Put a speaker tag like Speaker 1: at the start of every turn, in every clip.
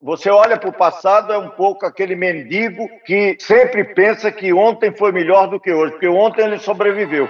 Speaker 1: Você olha para o passado, é um pouco aquele mendigo que sempre pensa que ontem foi melhor do que hoje, porque ontem ele sobreviveu.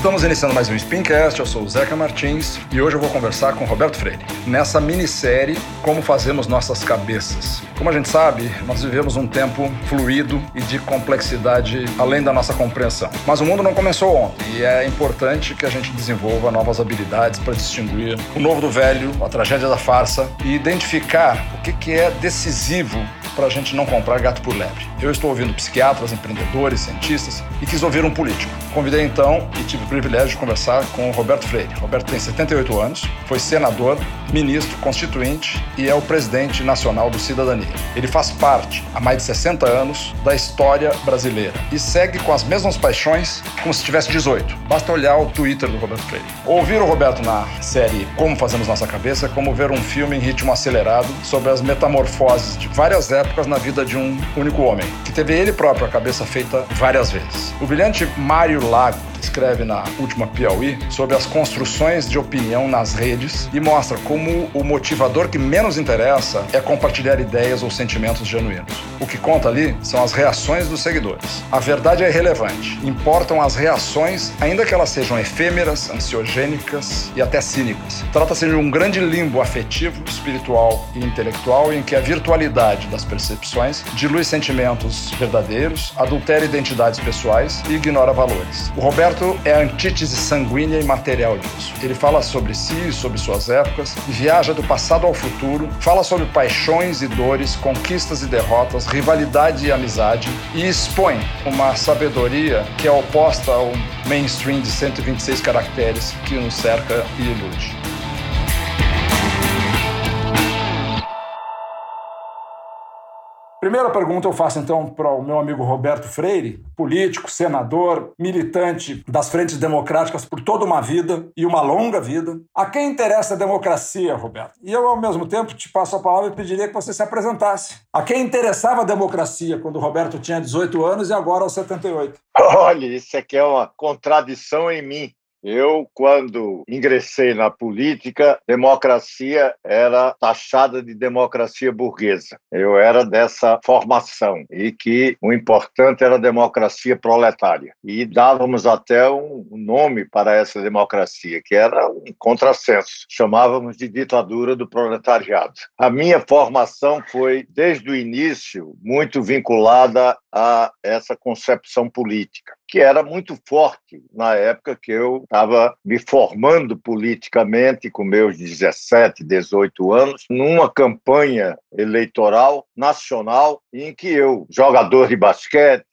Speaker 2: Estamos iniciando mais um Spincast, eu sou o Zeca Martins e hoje eu vou conversar com Roberto Freire. Nessa minissérie, Como Fazemos Nossas Cabeças. Como a gente sabe, nós vivemos um tempo fluido e de complexidade além da nossa compreensão. Mas o mundo não começou ontem e é importante que a gente desenvolva novas habilidades para distinguir o novo do velho, a tragédia da farsa e identificar o que é decisivo para a gente não comprar gato por lebre. Eu estou ouvindo psiquiatras, empreendedores, cientistas e quis ouvir um político. Convidei então e tive o privilégio de conversar com o Roberto Freire. Roberto tem 78 anos, foi senador, ministro, constituinte e é o presidente nacional do Cidadania. Ele faz parte, há mais de 60 anos, da história brasileira e segue com as mesmas paixões como se tivesse 18. Basta olhar o Twitter do Roberto Freire. Ouvir o Roberto na série Como Fazemos Nossa Cabeça é como ver um filme em ritmo acelerado sobre as metamorfoses de várias épocas na vida de um único homem, que teve ele próprio a cabeça feita várias vezes. O brilhante Mário Lago escreve na última Piauí sobre as construções de opinião nas redes e mostra como o motivador que menos interessa é compartilhar ideias ou sentimentos genuínos. O que conta ali são as reações dos seguidores. A verdade é irrelevante. Importam as reações, ainda que elas sejam efêmeras, ansiogênicas e até cínicas. Trata-se de um grande limbo afetivo, espiritual e intelectual em que a virtualidade das percepções dilui sentimentos verdadeiros, adultera identidades pessoais e ignora valores. O Roberto é a antítese sanguínea e material disso. Ele fala sobre si, sobre suas épocas, viaja do passado ao futuro, fala sobre paixões e dores, conquistas e derrotas, rivalidade e amizade e expõe uma sabedoria que é oposta ao mainstream de 126 caracteres que nos cerca e ilude. Primeira pergunta eu faço então para o meu amigo Roberto Freire, político, senador, militante das frentes democráticas por toda uma vida e uma longa vida. A quem interessa a democracia, Roberto? E eu, ao mesmo tempo, te passo a palavra e pediria que você se apresentasse. A quem interessava a democracia quando o Roberto tinha 18 anos e agora aos 78?
Speaker 1: Olha, isso aqui é uma contradição em mim. Eu, quando ingressei na política, democracia era taxada de democracia burguesa. Eu era dessa formação e que o importante era a democracia proletária. E dávamos até um nome para essa democracia, que era um contrassenso. Chamávamos de ditadura do proletariado. A minha formação foi, desde o início, muito vinculada a essa concepção política que era muito forte na época que eu estava me formando politicamente, com meus 17, 18 anos, numa campanha eleitoral nacional em que eu, jogador de basquete,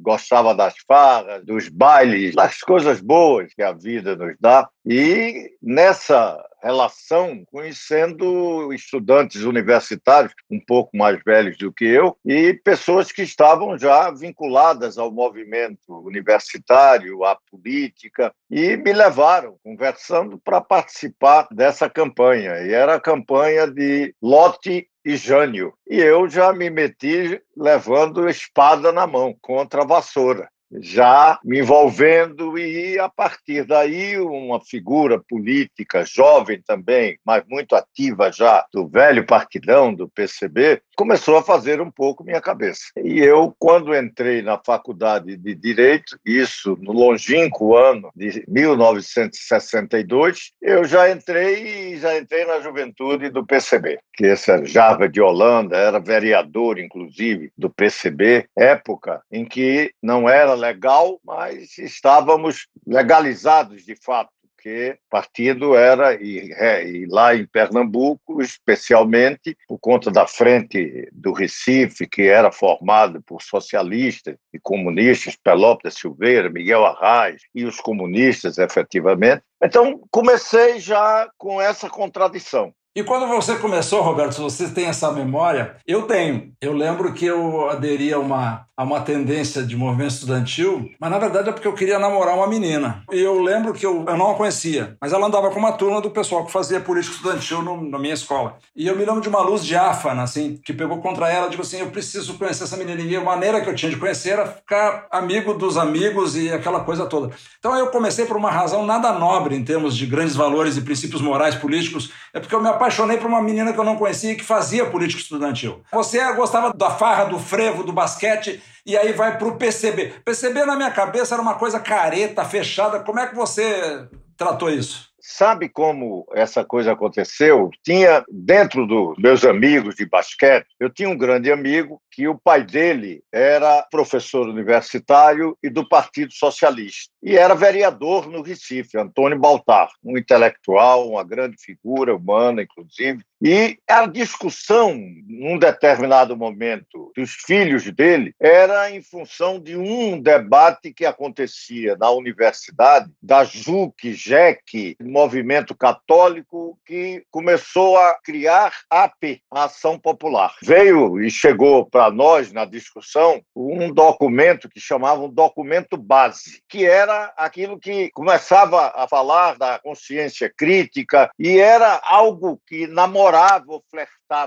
Speaker 1: gostava das farras, dos bailes, das coisas boas que a vida nos dá, e nessa relação conhecendo estudantes universitários um pouco mais velhos do que eu e pessoas que estavam já vinculadas ao movimento universitário, à política e me levaram conversando para participar dessa campanha. E era a campanha de lote e Jânio. E eu já me meti levando espada na mão contra a vassoura já me envolvendo e a partir daí uma figura política jovem também, mas muito ativa já do velho partidão do PCB, começou a fazer um pouco minha cabeça. E eu quando entrei na faculdade de direito, isso no longínquo ano de 1962, eu já entrei já entrei na juventude do PCB, que esse Java de Holanda, era vereador inclusive do PCB, época em que não era legal, mas estávamos legalizados de fato porque partido era, e, é, e, lá em Pernambuco, especialmente por conta da frente do Recife, que era formado por socialistas e comunistas, Pelópio da Silveira, Miguel Arraes e os comunistas, efetivamente. Então, comecei já com essa contradição.
Speaker 2: E quando você começou, Roberto, se você tem essa memória, eu tenho. Eu lembro que eu aderi a uma, a uma tendência de movimento estudantil, mas na verdade é porque eu queria namorar uma menina. E eu lembro que eu, eu não a conhecia, mas ela andava com uma turma do pessoal que fazia política estudantil no, na minha escola. E eu me lembro de uma luz diáfana, assim, que pegou contra ela, digo assim, eu preciso conhecer essa menina. E a maneira que eu tinha de conhecer era ficar amigo dos amigos e aquela coisa toda. Então eu comecei por uma razão nada nobre em termos de grandes valores e princípios morais políticos, é porque eu me apaixonei por uma menina que eu não conhecia e que fazia política estudantil. Você gostava da farra, do frevo, do basquete, e aí vai para o PCB. PCB na minha cabeça era uma coisa careta, fechada. Como é que você tratou isso?
Speaker 1: Sabe como essa coisa aconteceu? Tinha, dentro dos meus amigos de basquete, eu tinha um grande amigo que o pai dele era professor universitário e do Partido Socialista. E era vereador no Recife, Antônio Baltar, um intelectual, uma grande figura humana, inclusive. E a discussão, num determinado momento, dos filhos dele era em função de um debate que acontecia na universidade, da JUC, JEC, movimento católico, que começou a criar AP, a Ação Popular. Veio e chegou para nós, na discussão, um documento que chamavam documento base, que era aquilo que começava a falar da consciência crítica e era algo que namorava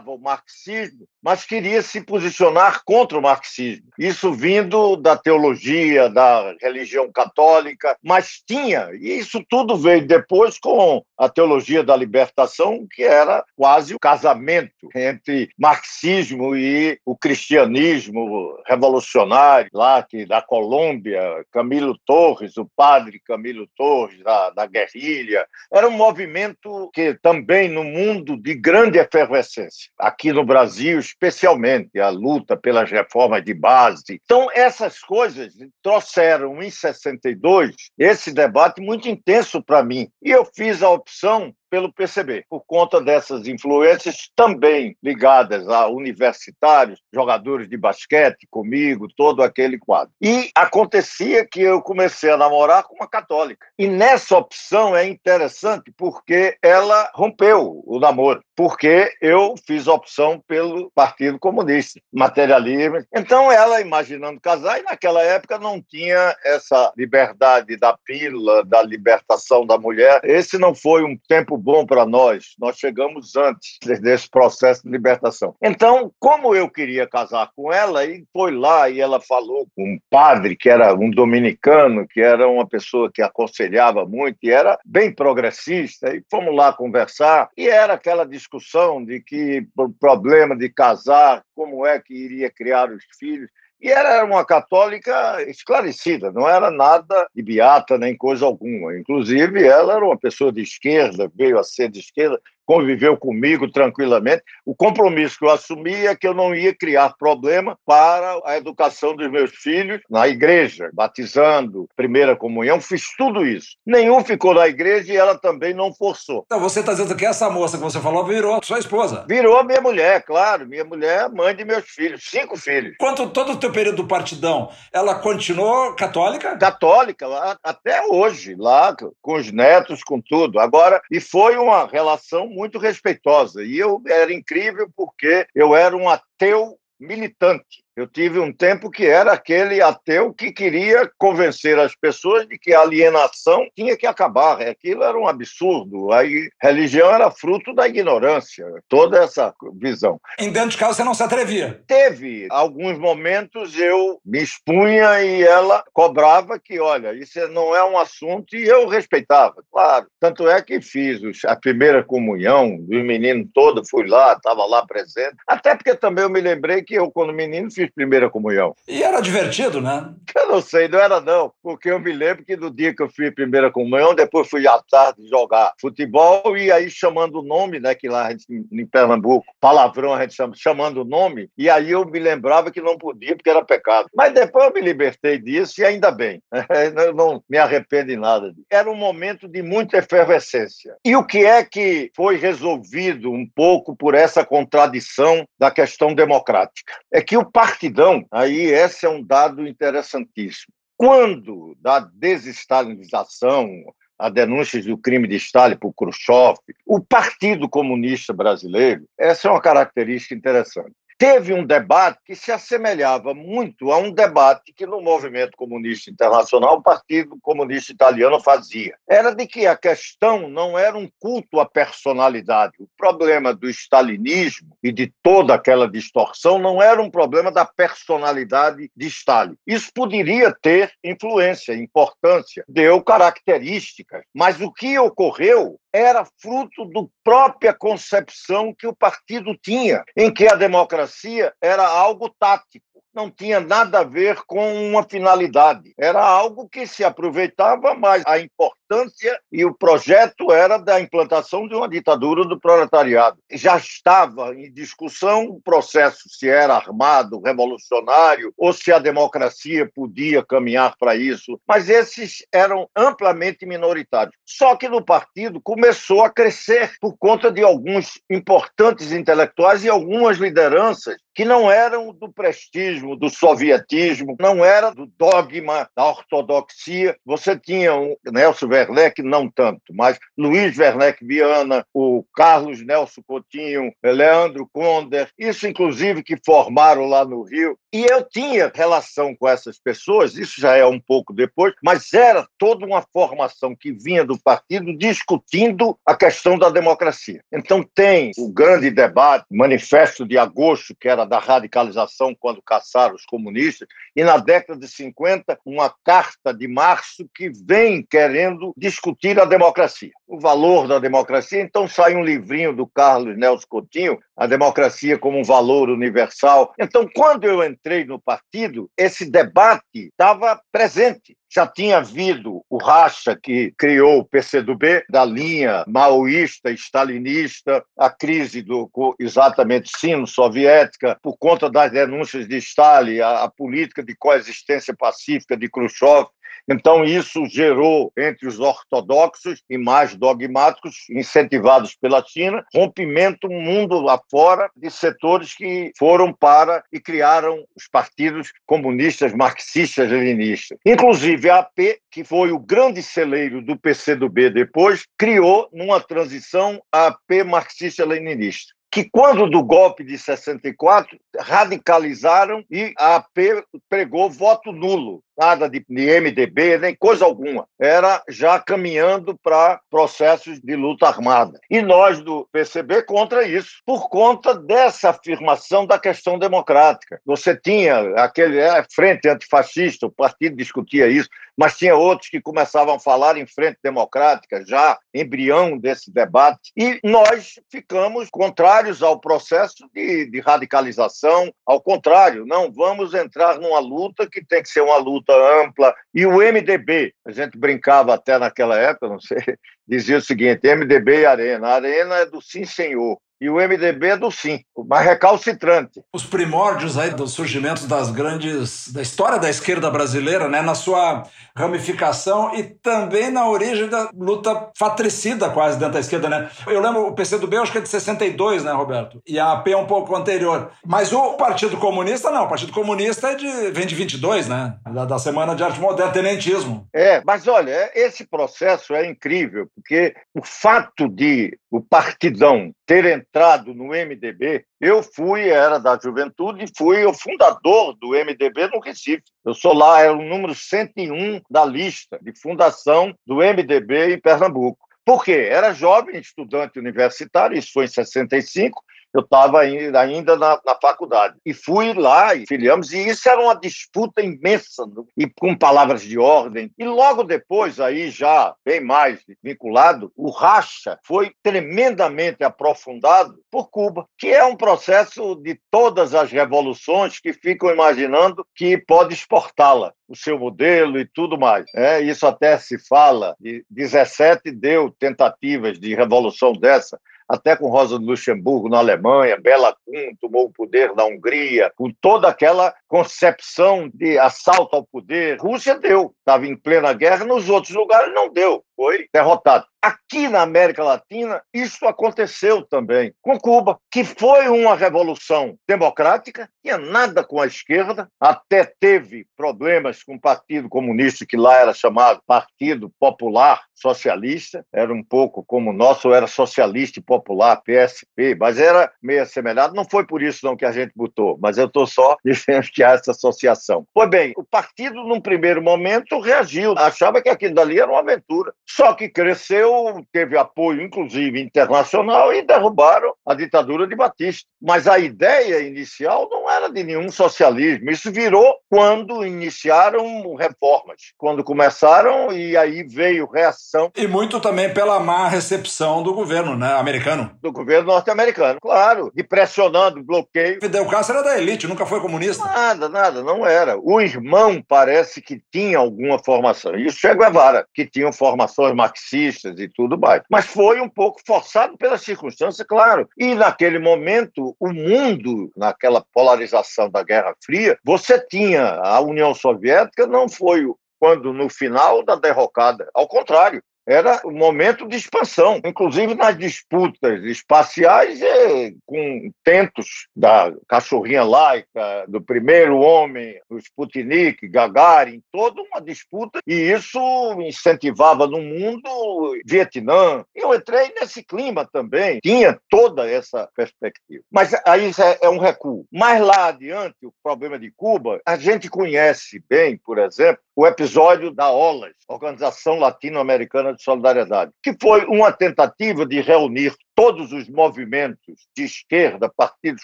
Speaker 1: o marxismo, mas queria se posicionar contra o marxismo. Isso vindo da teologia, da religião católica, mas tinha, e isso tudo veio depois com a teologia da libertação, que era quase o casamento entre marxismo e o cristianismo revolucionário, lá que da Colômbia, Camilo Torres, o padre Camilo Torres, da, da guerrilha. Era um movimento que também no mundo de grande efervescência. Aqui no Brasil, especialmente, a luta pelas reformas de base. Então, essas coisas trouxeram em 62 esse debate muito intenso para mim. E eu fiz a opção pelo PCB, por conta dessas influências também ligadas a universitários, jogadores de basquete comigo, todo aquele quadro. E acontecia que eu comecei a namorar com uma católica. E nessa opção é interessante porque ela rompeu o namoro, porque eu fiz opção pelo Partido Comunista, materialismo. Então ela imaginando casar, e naquela época não tinha essa liberdade da pílula, da libertação da mulher. Esse não foi um tempo bom para nós. Nós chegamos antes desse processo de libertação. Então, como eu queria casar com ela, e foi lá e ela falou com um padre que era um dominicano, que era uma pessoa que aconselhava muito e era bem progressista, e fomos lá conversar, e era aquela discussão de que o problema de casar, como é que iria criar os filhos. E era uma católica esclarecida, não era nada de beata nem coisa alguma. Inclusive, ela era uma pessoa de esquerda, veio a ser de esquerda, conviveu comigo tranquilamente. O compromisso que eu assumi é que eu não ia criar problema para a educação dos meus filhos na igreja, batizando, primeira comunhão, fiz tudo isso. Nenhum ficou na igreja e ela também não forçou.
Speaker 2: Então você está dizendo que essa moça que você falou virou sua esposa?
Speaker 1: Virou minha mulher, claro. Minha mulher é mãe de meus filhos, cinco filhos.
Speaker 2: Quanto todo o teu período do partidão, ela continuou católica?
Speaker 1: Católica, até hoje, lá com os netos, com tudo. Agora, e foi uma relação muito respeitosa. E eu era incrível porque eu era um ateu militante. Eu tive um tempo que era aquele ateu que queria convencer as pessoas de que a alienação tinha que acabar. Aquilo era um absurdo. A religião era fruto da ignorância, toda essa visão.
Speaker 2: Em dentro de casa você não se atrevia?
Speaker 1: Teve. Alguns momentos eu me expunha e ela cobrava que, olha, isso não é um assunto e eu respeitava, claro. Tanto é que fiz a primeira comunhão dos meninos todos, fui lá, estava lá presente. Até porque também eu me lembrei que eu, quando menino, fiz primeira comunhão.
Speaker 2: E era divertido, né?
Speaker 1: Eu não sei, não era não, porque eu me lembro que no dia que eu fiz primeira comunhão, depois fui à tarde jogar futebol e aí chamando o nome, né, que lá gente, em Pernambuco, palavrão a gente chama, chamando o nome, e aí eu me lembrava que não podia porque era pecado. Mas depois eu me libertei disso e ainda bem, eu não me arrependo de nada. Era um momento de muita efervescência. E o que é que foi resolvido um pouco por essa contradição da questão democrática? É que o partido partidão, aí esse é um dado interessantíssimo. Quando da desestalinização, a denúncias do crime de Stalin por Khrushchev, O Partido Comunista Brasileiro, essa é uma característica interessante teve um debate que se assemelhava muito a um debate que no movimento comunista internacional o Partido Comunista Italiano fazia. Era de que a questão não era um culto à personalidade. O problema do stalinismo e de toda aquela distorção não era um problema da personalidade de Stalin. Isso poderia ter influência, importância, deu características, mas o que ocorreu era fruto da própria concepção que o partido tinha, em que a democracia era algo tático não tinha nada a ver com uma finalidade. Era algo que se aproveitava, mas a importância e o projeto era da implantação de uma ditadura do proletariado. Já estava em discussão o processo se era armado, revolucionário, ou se a democracia podia caminhar para isso, mas esses eram amplamente minoritários. Só que no partido começou a crescer por conta de alguns importantes intelectuais e algumas lideranças que não eram do prestígio, do sovietismo, não era do dogma da ortodoxia. Você tinha o Nelson Werneck, não tanto, mas Luiz Werneck Viana, o Carlos Nelson Coutinho, Leandro Conder, isso inclusive que formaram lá no Rio. E eu tinha relação com essas pessoas, isso já é um pouco depois, mas era toda uma formação que vinha do partido discutindo a questão da democracia. Então tem o grande debate, manifesto de agosto, que era da radicalização quando caçaram os comunistas, e na década de 50, uma carta de março que vem querendo discutir a democracia, o valor da democracia. Então sai um livrinho do Carlos Nelson Coutinho, A Democracia como um Valor Universal. Então, quando eu entrei no partido, esse debate estava presente já tinha havido o racha que criou o PCdoB, da linha maoísta, stalinista, a crise do exatamente sino-soviética, por conta das denúncias de Stalin, a, a política de coexistência pacífica de Khrushchev, então, isso gerou entre os ortodoxos e mais dogmáticos, incentivados pela China, rompimento mundo afora de setores que foram para e criaram os partidos comunistas, marxistas, leninistas. Inclusive, a AP, que foi o grande celeiro do PCdoB depois, criou, numa transição, a AP marxista-leninista que quando do golpe de 64 radicalizaram e a AP pregou voto nulo nada de, de MDB, nem coisa alguma. Era já caminhando para processos de luta armada. E nós do PCB contra isso, por conta dessa afirmação da questão democrática. Você tinha aquele é, frente antifascista, o partido discutia isso, mas tinha outros que começavam a falar em frente democrática, já embrião desse debate, e nós ficamos contrários ao processo de, de radicalização, ao contrário, não vamos entrar numa luta que tem que ser uma luta ampla. E o MDB, a gente brincava até naquela época, não sei, dizia o seguinte: MDB e Arena. A Arena é do Sim Senhor e o MDB é do sim, mas recalcitrante.
Speaker 2: Os primórdios aí dos surgimentos das grandes da história da esquerda brasileira, né, na sua ramificação e também na origem da luta fatricida quase dentro da esquerda, né? Eu lembro o PCdoB, acho que é de 62, né, Roberto? E a AP é um pouco anterior. Mas o Partido Comunista não, o Partido Comunista é de vem de 22, né? Da, da Semana de Arte Moderna, tenentismo.
Speaker 1: É, mas olha, esse processo é incrível, porque o fato de o partidão ter entrado no MDB, eu fui, era da juventude, fui o fundador do MDB no Recife. Eu sou lá, era o número 101 da lista de fundação do MDB em Pernambuco. Por quê? Era jovem, estudante universitário, isso foi em 65, eu estava ainda, na, na, faculdade. E fui lá e filiamos, e isso era uma disputa imensa, e com palavras de ordem. E logo depois, aí já bem mais vinculado, o racha foi tremendamente aprofundado por Cuba, que é um processo de todas as revoluções que ficam imaginando que pode exportá-la o seu modelo e tudo mais. É, isso até se fala, de 17 deu tentativas de revolução dessa, até com Rosa do Luxemburgo na Alemanha, Bela Kun tomou o poder na Hungria, com toda aquela concepção de assalto ao poder. Rússia deu, estava em plena guerra, nos outros lugares não deu, foi derrotado. Aqui na América Latina, isso aconteceu também com Cuba, que foi uma revolução democrática, tinha nada com a esquerda, até teve problemas com o Partido Comunista, que lá era chamado Partido Popular Socialista, era um pouco como o nosso, era socialista e popular, PSP, mas era meio assemelhado. Não foi por isso não que a gente botou, mas eu estou só dizendo que há essa associação. Pois bem, o partido, num primeiro momento, reagiu, achava que aquilo dali era uma aventura. Só que cresceu, teve apoio, inclusive internacional, e derrubaram a ditadura de Batista. Mas a ideia inicial não era de nenhum socialismo. Isso virou quando iniciaram reformas, quando começaram, e aí veio reação.
Speaker 2: E muito também pela má recepção do governo né, americano.
Speaker 1: Do governo norte-americano, claro. De pressionando, bloqueio.
Speaker 2: Fidel Castro era da elite, nunca foi comunista.
Speaker 1: Nada, nada, não era. O irmão parece que tinha alguma formação. E o Che Guevara, que tinha formações marxistas e tudo mais. Mas foi um pouco forçado pela circunstância, claro. E naquele momento, o mundo, naquela polarização da Guerra Fria, você tinha a União Soviética, não foi quando no final da derrocada. Ao contrário, era um momento de expansão, inclusive nas disputas espaciais, é, com tentos da cachorrinha laica, do primeiro homem, do Sputnik, Gagarin, toda uma disputa, e isso incentivava no mundo Vietnã. Eu entrei nesse clima também, tinha toda essa perspectiva. Mas aí é, é um recuo. Mais lá adiante, o problema de Cuba, a gente conhece bem, por exemplo, o episódio da OLAS, Organização Latino-Americana de Solidariedade, que foi uma tentativa de reunir todos os movimentos de esquerda, partidos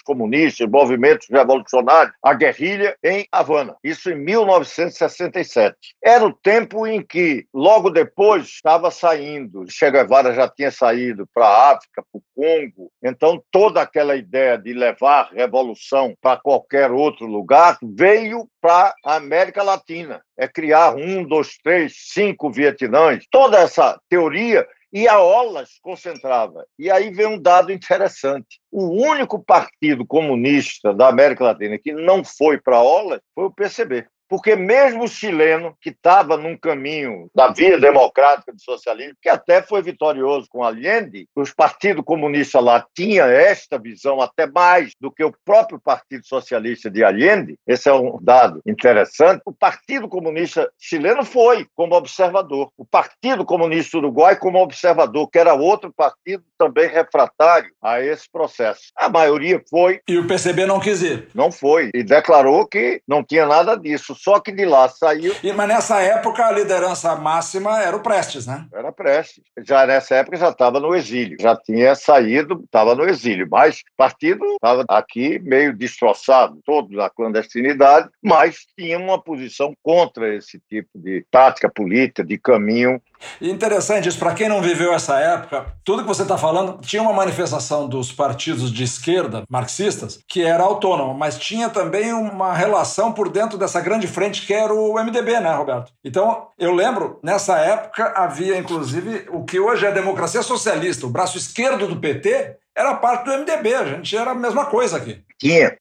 Speaker 1: comunistas, movimentos revolucionários, a guerrilha em Havana. Isso em 1967. Era o tempo em que, logo depois, estava saindo, Che Guevara já tinha saído para a África, para o Congo, então toda aquela ideia de levar revolução para qualquer outro lugar veio para a América Latina. É criar um, dois, três, cinco Vietnãs. Toda essa teoria e a OLAS concentrava. E aí vem um dado interessante. O único partido comunista da América Latina que não foi para a OLAS foi o PCB porque mesmo o chileno, que estava num caminho da via democrática do socialismo, que até foi vitorioso com Allende, os partidos comunistas lá tinham esta visão até mais do que o próprio Partido Socialista de Allende, esse é um dado interessante, o Partido Comunista chileno foi como observador, o Partido Comunista Uruguai como observador, que era outro partido também refratário a esse processo. A maioria foi.
Speaker 2: E o PCB não quis ir?
Speaker 1: Não foi, e declarou que não tinha nada disso só que de lá saiu.
Speaker 2: E, mas nessa época a liderança máxima era o Prestes, né?
Speaker 1: Era Prestes. Já nessa época já estava no exílio, já tinha saído, estava no exílio, mas o partido estava aqui meio destroçado, todo na clandestinidade, mas tinha uma posição contra esse tipo de tática política, de caminho.
Speaker 2: E interessante isso, para quem não viveu essa época, tudo que você está falando, tinha uma manifestação dos partidos de esquerda, marxistas, que era autônoma, mas tinha também uma relação por dentro dessa grande frente que era o MDB, né, Roberto? Então, eu lembro, nessa época havia inclusive o que hoje é a democracia socialista, o braço esquerdo do PT era parte do MDB, a gente era a mesma coisa aqui.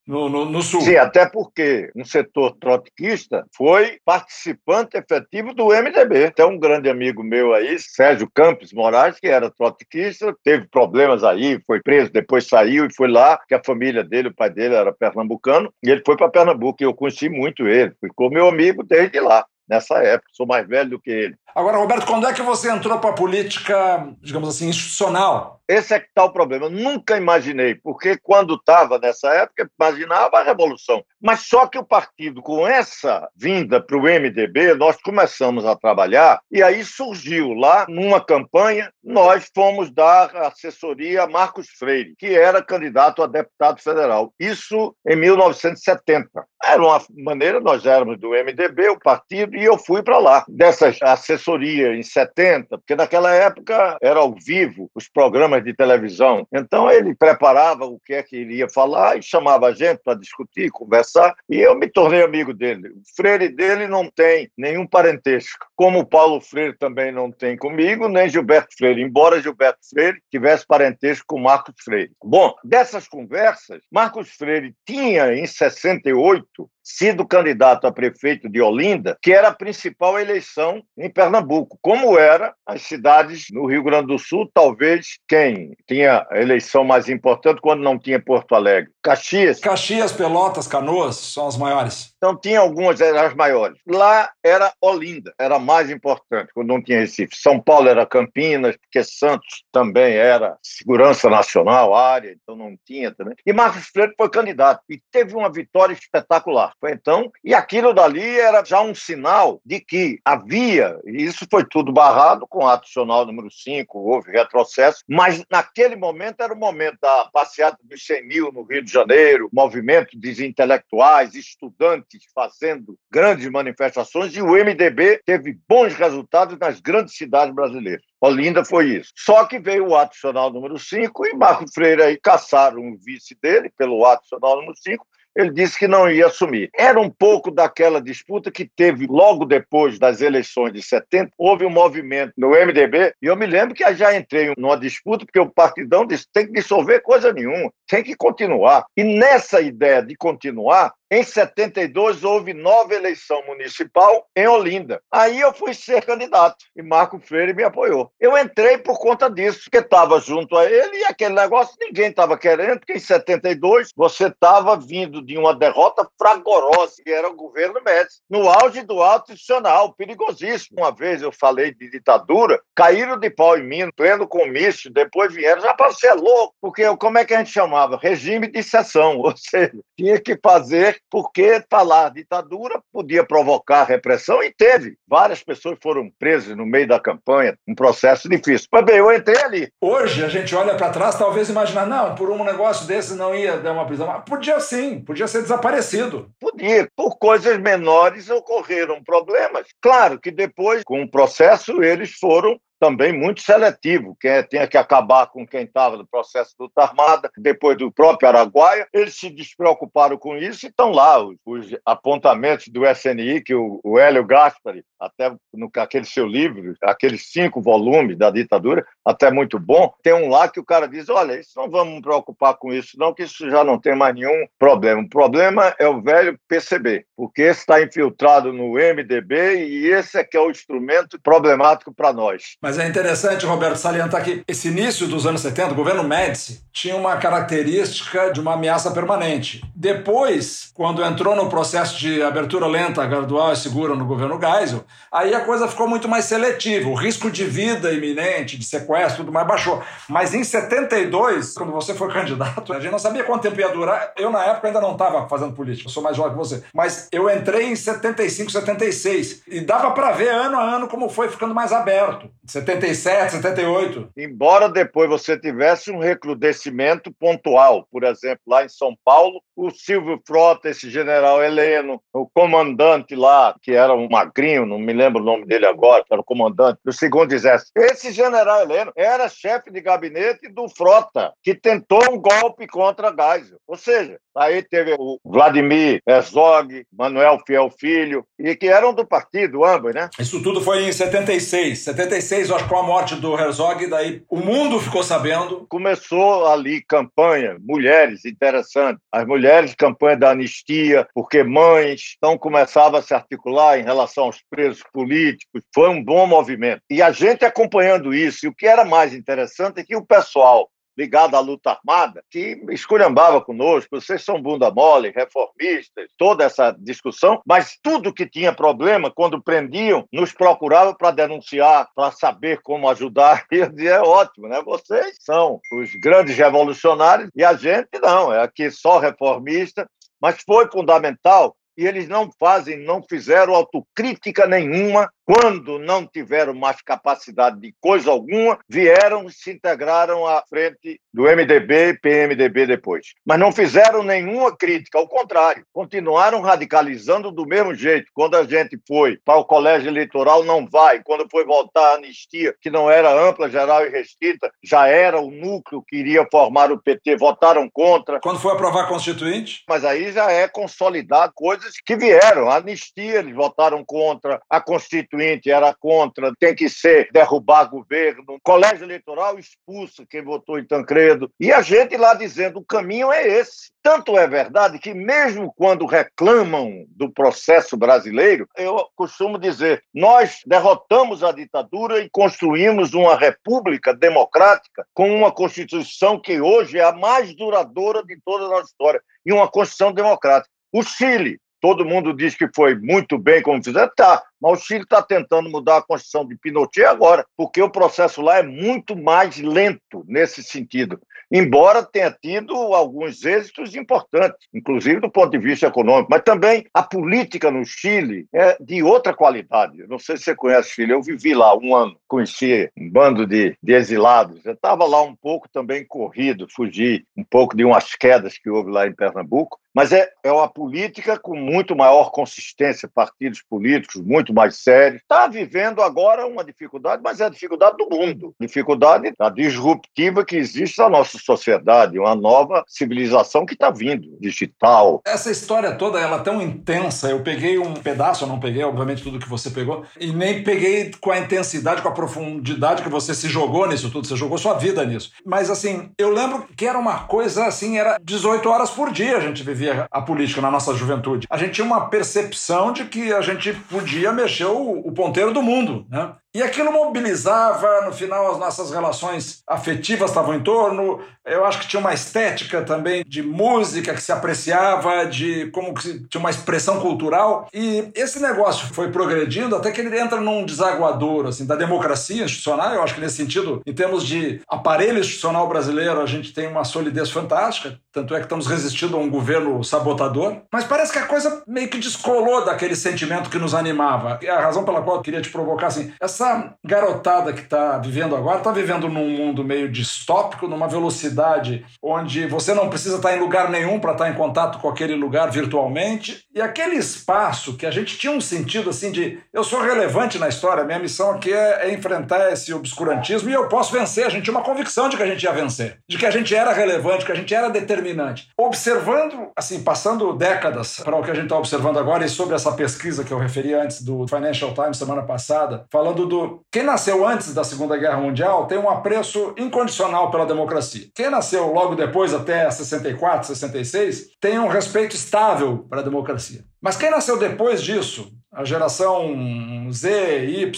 Speaker 2: No, no, no, Sul.
Speaker 1: Sim, até porque um setor trotskista foi participante efetivo do MDB. Até um grande amigo meu aí, Sérgio Campos Moraes, que era trotskista, teve problemas aí, foi preso, depois saiu e foi lá, que a família dele, o pai dele era pernambucano, e ele foi para Pernambuco, e eu conheci muito ele, ficou meu amigo desde lá nessa época, sou mais velho do que ele.
Speaker 2: Agora, Roberto, quando é que você entrou para a política, digamos assim, institucional?
Speaker 1: Esse é que está o problema. Eu nunca imaginei, porque quando estava nessa época, imaginava a revolução. Mas só que o partido, com essa vinda para o MDB, nós começamos a trabalhar, e aí surgiu lá, numa campanha, nós fomos dar assessoria a Marcos Freire, que era candidato a deputado federal. Isso em 1970. Era uma maneira, nós éramos do MDB, o partido, e eu fui para lá. Dessa assessoria em 70, porque naquela época era ao vivo os programas de televisão. Então ele preparava o que é que iria falar e chamava a gente para discutir, conversar, e eu me tornei amigo dele. O Freire dele não tem nenhum parentesco, como o Paulo Freire também não tem comigo, nem Gilberto Freire, embora Gilberto Freire tivesse parentesco com Marcos Freire. Bom, dessas conversas, Marcos Freire tinha em 68 sido candidato a prefeito de Olinda, que era a principal eleição em Pernambuco, como era as cidades no Rio Grande do Sul, talvez quem tinha a eleição mais importante quando não tinha Porto Alegre. Caxias.
Speaker 2: Caxias, Pelotas, Canoas são as maiores.
Speaker 1: Então tinha algumas eram as maiores. Lá era Olinda, era mais importante quando não tinha Recife. São Paulo era Campinas, porque Santos também era segurança nacional, área, então não tinha também. E Marcos Freire foi candidato e teve uma vitória espetacular. Então, e aquilo dali era já um sinal de que havia, e isso foi tudo barrado com o adicional número 5, houve retrocesso, mas naquele momento era o momento da passeata dos 100 mil no Rio de Janeiro, movimento de intelectuais, estudantes fazendo grandes manifestações, e o MDB teve bons resultados nas grandes cidades brasileiras. Olinda foi isso. Só que veio o adicional número 5 e Marco Freire aí caçaram o vice dele pelo adicional número 5 ele disse que não ia assumir. Era um pouco daquela disputa que teve logo depois das eleições de 70, houve um movimento no MDB, e eu me lembro que já entrei numa disputa, porque o partidão disse tem que dissolver coisa nenhuma, tem que continuar. E nessa ideia de continuar, em 72, houve nova eleição municipal em Olinda. Aí eu fui ser candidato e Marco Freire me apoiou. Eu entrei por conta disso, porque estava junto a ele e aquele negócio ninguém estava querendo, porque em 72 você estava vindo de uma derrota fragorosa, que era o governo Médici, no auge do alto institucional, perigosíssimo. Uma vez eu falei de ditadura, caíram de pau em mim, pleno comício, depois vieram, já para ser louco, porque como é que a gente chamava? Regime de exceção, ou seja, tinha que fazer porque falar ditadura podia provocar repressão e teve. Várias pessoas foram presas no meio da campanha, um processo difícil. Mas bem, eu entrei ali.
Speaker 2: Hoje a gente olha para trás, talvez imaginar, não, por um negócio desse não ia dar uma prisão. Mas podia sim, podia ser desaparecido.
Speaker 1: Podia. Por coisas menores ocorreram problemas. Claro que depois, com o processo, eles foram também muito seletivo, que é, tinha que acabar com quem estava no processo de luta armada, depois do próprio Araguaia. Eles se despreocuparam com isso e estão lá os, os, apontamentos do SNI, que o, o Hélio Gaspari, até no aquele seu livro, aqueles cinco volumes da ditadura, até muito bom, tem um lá que o cara diz, olha, isso não vamos nos preocupar com isso não, que isso já não tem mais nenhum problema. O problema é o velho PCB, porque esse está infiltrado no MDB e esse é que é o instrumento problemático para nós.
Speaker 2: Mas é interessante, Roberto, salientar que esse início dos anos 70, o governo Médici tinha uma característica de uma ameaça permanente. Depois, quando entrou no processo de abertura lenta, gradual e segura no governo Geisel, aí a coisa ficou muito mais seletiva. O risco de vida iminente, de sequestro, tudo mais baixou. Mas em 72, quando você foi candidato, a gente não sabia quanto tempo ia durar. Eu, na época, ainda não estava fazendo política, eu sou mais jovem que você. Mas eu entrei em 75, 76. E dava para ver ano a ano como foi ficando mais aberto. 77, 78.
Speaker 1: Embora depois você tivesse um recrudescimento pontual, por exemplo, lá em São Paulo, o Silvio Frota, esse general Heleno, o comandante lá, que era um magrinho, não me lembro o nome dele agora, que era o comandante do segundo exército. Esse general Heleno era chefe de gabinete do Frota, que tentou um golpe contra Geisel. Ou seja, aí teve o Vladimir Herzog, Manuel Fiel Filho, e que eram do partido, ambos, né?
Speaker 2: Isso tudo foi em 76. 76, acho, com a morte do Herzog, daí o mundo ficou sabendo.
Speaker 1: Começou ali campanha, mulheres, interessante. As mulheres, campanha da anistia, porque mães, então começava a se articular em relação aos presos políticos. Foi um bom movimento. E a gente acompanhando isso, e o que era mais interessante é que o pessoal ligado à luta armada, que esculhambava conosco, vocês são bunda mole, reformistas, toda essa discussão, mas tudo que tinha problema, quando prendiam, nos procurava para denunciar, para saber como ajudar, e eu dizia, é ótimo, né? Vocês são os grandes revolucionários e a gente não, é aqui só reformista, mas foi fundamental e eles não fazem, não fizeram autocrítica nenhuma quando não tiveram mais capacidade de coisa alguma, vieram e se integraram à frente do MDB e PMDB depois. Mas não fizeram nenhuma crítica, ao contrário, continuaram radicalizando do mesmo jeito. Quando a gente foi para o colégio eleitoral, não vai. Quando foi voltar a anistia, que não era ampla, geral e restrita, já era o núcleo que iria formar o PT, votaram contra.
Speaker 2: Quando foi aprovar a Constituinte?
Speaker 1: Mas aí já é consolidado coisas que vieram. A anistia, eles votaram contra, a Constituinte Era contra, tem que ser derrubar governo, colégio eleitoral expulsa quem votou em Tancredo. E a gente lá dizendo o caminho é esse. Tanto é verdade que, mesmo quando reclamam do processo brasileiro, eu costumo dizer: nós derrotamos a ditadura e construímos uma república democrática com uma Constituição que hoje é a mais duradoura de toda a nossa história e uma Constituição democrática. O Chile, todo mundo diz que foi muito bem como fizeram, tá, mas o Chile está tentando mudar a Constituição de Pinochet agora, porque o processo lá é muito mais lento nesse sentido embora tenha tido alguns êxitos importantes, inclusive do ponto de vista econômico, mas também a política no Chile é de outra qualidade. Não sei se você conhece o Chile, eu vivi lá um ano, conheci um bando de, de exilados. Eu estava lá um pouco também corrido, fugi um pouco de umas quedas que houve lá em Pernambuco, mas é, é uma política com muito maior consistência, partidos políticos muito mais sérios. Está vivendo agora uma dificuldade, mas é a dificuldade do mundo, dificuldade da disruptiva que existe na nossa sociedade, uma nova civilização que está vindo, digital.
Speaker 2: Essa história toda ela é tão intensa. Eu peguei um pedaço, eu não peguei, obviamente, tudo que você pegou, e nem peguei com a intensidade, com a profundidade que você se jogou nisso tudo. Você jogou sua vida nisso. Mas, assim, eu lembro que era uma coisa assim, era 18 horas por dia a gente vivia a política na nossa juventude. A gente tinha uma percepção de que a gente podia mexer o, o ponteiro do mundo, né? E aquilo mobilizava, no final, as nossas relações afetivas estavam em torno. Eu acho que tinha uma estética também de música que se apreciava, de como que tinha uma expressão cultural. E esse negócio foi progredindo até que ele entra num desaguador assim, da democracia institucional. Eu acho que nesse sentido, em termos de aparelho institucional brasileiro, a gente tem uma solidez fantástica. Tanto é que estamos resistindo a um governo sabotador. Mas parece que a coisa meio que descolou daquele sentimento que nos animava. E a razão pela qual eu queria te provocar assim, essa essa garotada que está vivendo agora está vivendo num mundo meio distópico, numa velocidade onde você não precisa estar tá em lugar nenhum para estar tá em contato com aquele lugar virtualmente. E aquele espaço que a gente tinha um sentido assim de eu sou relevante na história, minha missão aqui é, é enfrentar esse obscurantismo e eu posso vencer. A gente tinha uma convicção de que a gente ia vencer, de que a gente era relevante, que a gente era determinante. Observando, assim, passando décadas para o que a gente está observando agora e sobre essa pesquisa que eu referi antes do Financial Times semana passada, falando quem nasceu antes da Segunda Guerra Mundial tem um apreço incondicional pela democracia. Quem nasceu logo depois, até 64, 66, tem um respeito estável para a democracia. Mas quem nasceu depois disso, a geração Z, Y,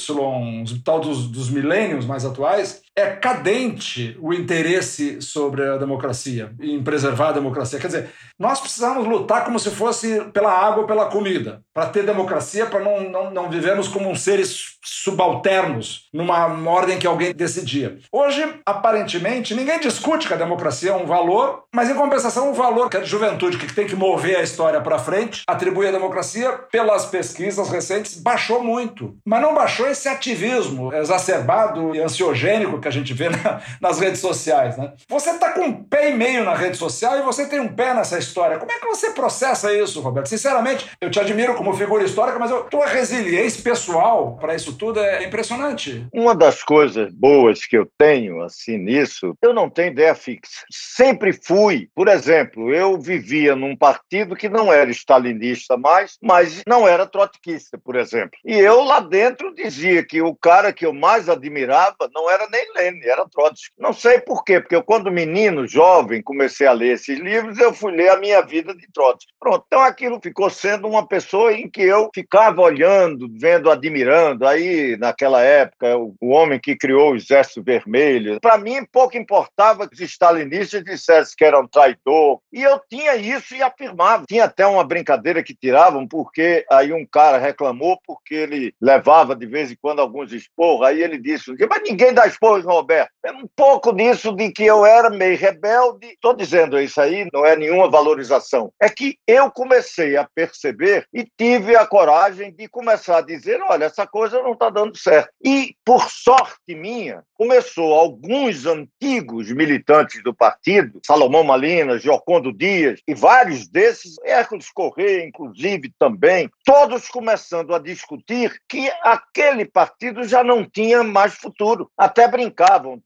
Speaker 2: tal dos, dos milênios mais atuais, é cadente o interesse sobre a democracia, em preservar a democracia. Quer dizer, nós precisamos lutar como se fosse pela água pela comida, para ter democracia, para não, não, não vivermos como seres subalternos numa ordem que alguém decidia. Hoje, aparentemente, ninguém discute que a democracia é um valor, mas em compensação, um valor que de juventude, que tem que mover a história para frente, atribui a democracia, pelas pesquisas recentes, baixou muito. Mas não baixou esse ativismo exacerbado e ansiogênico que a gente vê na, nas redes sociais. Né? Você está com um pé e meio na rede social e você tem um pé nessa história. Como é que você processa isso, Roberto? Sinceramente, eu te admiro como figura histórica, mas a tua resiliência pessoal para isso tudo é impressionante.
Speaker 1: Uma das coisas boas que eu tenho assim nisso, eu não tenho ideia fixa. Sempre fui, por exemplo, eu vivia num partido que não era stalinista mais, mas não era trotskista, por exemplo. E eu lá dentro dizia que o cara que eu mais admirava não era nem Era Trotsky. Não sei por quê, porque eu, quando menino, jovem, comecei a ler esses livros, eu fui ler a minha vida de Trotsky. Pronto, então aquilo ficou sendo uma pessoa em que eu ficava olhando, vendo, admirando. Aí, naquela época, o, o homem que criou o Exército Vermelho. Para mim, pouco importava que os stalinistas dissessem que era um traidor. E eu tinha isso e afirmava. Tinha até uma brincadeira que tiravam, porque aí um cara reclamou porque ele levava de vez em quando alguns esporros. Aí ele disse: Mas ninguém dá esporro Roberto. É um pouco disso de que eu era meio rebelde. Estou dizendo isso aí, não é nenhuma valorização. É que eu comecei a perceber e tive a coragem de começar a dizer: olha, essa coisa não está dando certo. E, por sorte minha, começou alguns antigos militantes do partido, Salomão Malina, Jocondo Dias e vários desses, Hércules Corrêa, inclusive, também, todos começando a discutir que aquele partido já não tinha mais futuro. Até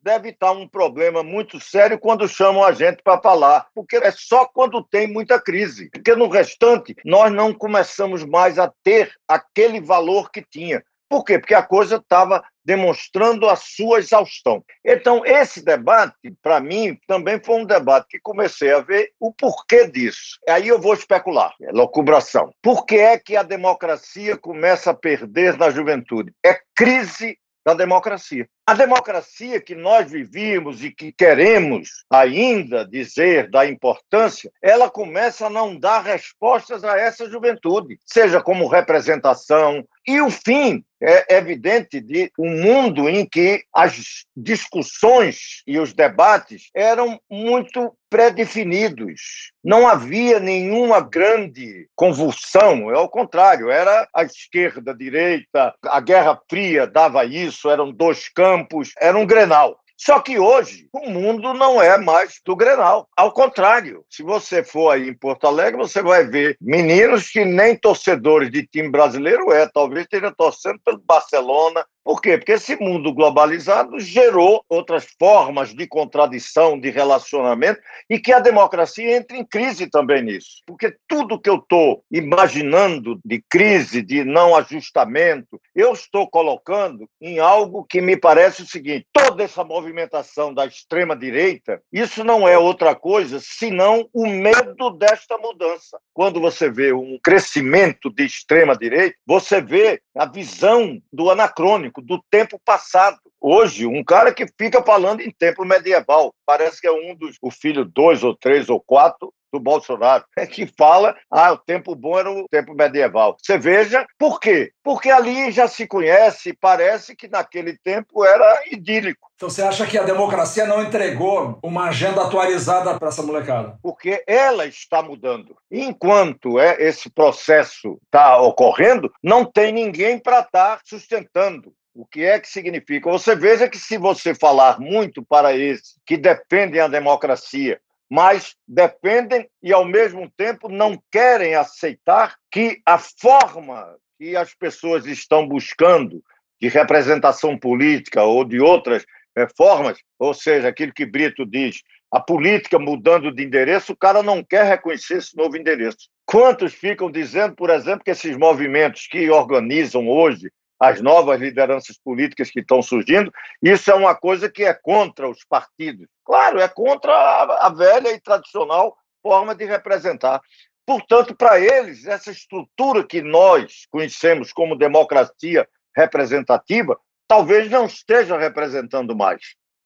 Speaker 1: deve estar um problema muito sério quando chamam a gente para falar, porque é só quando tem muita crise. Porque no restante, nós não começamos mais a ter aquele valor que tinha. Por quê? Porque a coisa estava demonstrando a sua exaustão. Então, esse debate, para mim, também foi um debate que comecei a ver o porquê disso. Aí eu vou especular, é locubração. Por que é que a democracia começa a perder na juventude? É crise da democracia. A democracia que nós vivíamos e que queremos ainda dizer da importância, ela começa a não dar respostas a essa juventude, seja como representação. E o fim é evidente de um mundo em que as discussões e os debates eram muito pré-definidos. Não havia nenhuma grande convulsão, é ao contrário, era a esquerda, a direita, a Guerra Fria dava isso, eram dois campos, era um grenal. Só que hoje o mundo não é mais do Grenal. Ao contrário, se você for aí em Porto Alegre, você vai ver meninos que nem torcedores de time brasileiro é, talvez estejam torcendo pelo Barcelona, por quê? Porque esse mundo globalizado gerou outras formas de contradição, de relacionamento, e que a democracia entra em crise também nisso. Porque tudo que eu estou imaginando de crise, de não ajustamento, eu estou colocando em algo que me parece o seguinte: toda essa movimentação da extrema-direita, isso não é outra coisa senão o medo desta mudança. Quando você vê um crescimento de extrema-direita, você vê a visão do anacrônico do tempo passado. Hoje, um cara que fica falando em tempo medieval, parece que é um dos, o filho dois ou três ou quatro do Bolsonaro, é que fala, ah, o tempo bom era o tempo medieval. Você veja, por quê? Porque ali já se conhece, parece que naquele tempo era idílico.
Speaker 2: Então você acha que a democracia não entregou uma agenda atualizada para essa molecada?
Speaker 1: Porque ela está mudando. Enquanto é, esse processo está ocorrendo, não tem ninguém para estar tá sustentando. O que é que significa? Você veja que se você falar muito para esses que defendem a democracia, mas defendem e, ao mesmo tempo, não querem aceitar que a forma que as pessoas estão buscando de representação política ou de outras eh, formas, ou seja, aquilo que Brito diz, a política mudando de endereço, o cara não quer reconhecer esse novo endereço. Quantos ficam dizendo, por exemplo, que esses movimentos que organizam hoje as novas lideranças políticas que estão surgindo, isso é uma coisa que é contra os partidos. Claro, é contra a, velha e tradicional forma de representar. Portanto, para eles, essa estrutura que nós conhecemos como democracia representativa, talvez não esteja representando mais.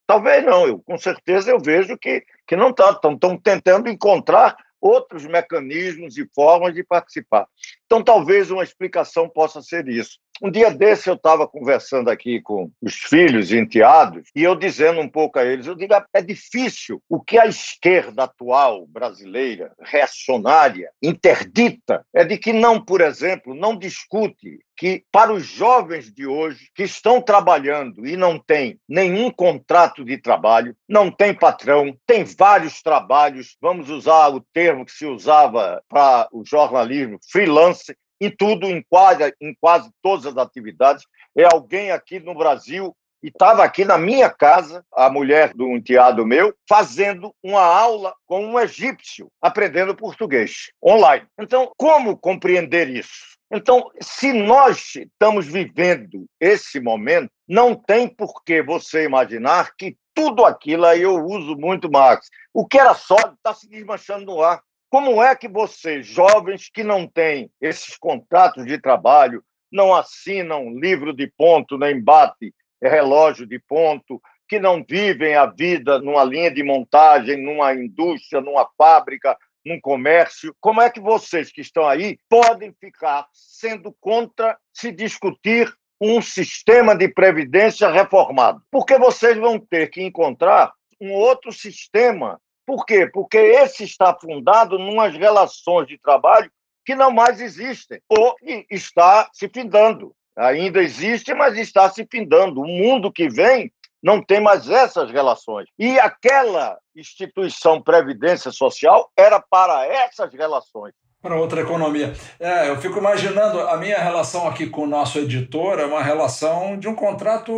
Speaker 1: Talvez não, eu com certeza eu vejo que, que não está. Estão, tentando encontrar outros mecanismos e formas de participar. Então, talvez uma explicação possa ser isso. Um dia desse eu estava conversando aqui com os filhos enteados e eu dizendo um pouco a eles, eu digo, é difícil. O que a esquerda atual brasileira, reacionária, interdita, é de que não, por exemplo, não discute que para os jovens de hoje que estão trabalhando e não têm nenhum contrato de trabalho, não tem patrão, tem vários trabalhos, vamos usar o termo que se usava para o jornalismo, freelance, em tudo, em quase, em quase todas as atividades. É alguém aqui no Brasil e estava aqui na minha casa, a mulher do enteado meu, fazendo uma aula com um egípcio, aprendendo português, online. Então, como compreender isso? Então, se nós estamos vivendo esse momento, não tem por que você imaginar que tudo aquilo aí eu uso muito Marx. O que era sólido está se desmanchando no ar. Como é que vocês, jovens que não têm esses contratos de trabalho, não assinam livro de ponto, nem bate relógio de ponto, que não vivem a vida numa linha de montagem, numa indústria, numa fábrica, num comércio, como é que vocês que estão aí podem ficar sendo contra se discutir um sistema de previdência reformado? Porque vocês vão ter que encontrar um outro sistema por quê? Porque esse está fundado em umas relações de trabalho que não mais existem, ou está se findando. Ainda existe, mas está se findando. O mundo que vem não tem mais essas relações. E aquela instituição Previdência Social era para essas relações
Speaker 2: para outra economia. É, eu fico imaginando a minha relação aqui com o nosso editor é uma relação de um contrato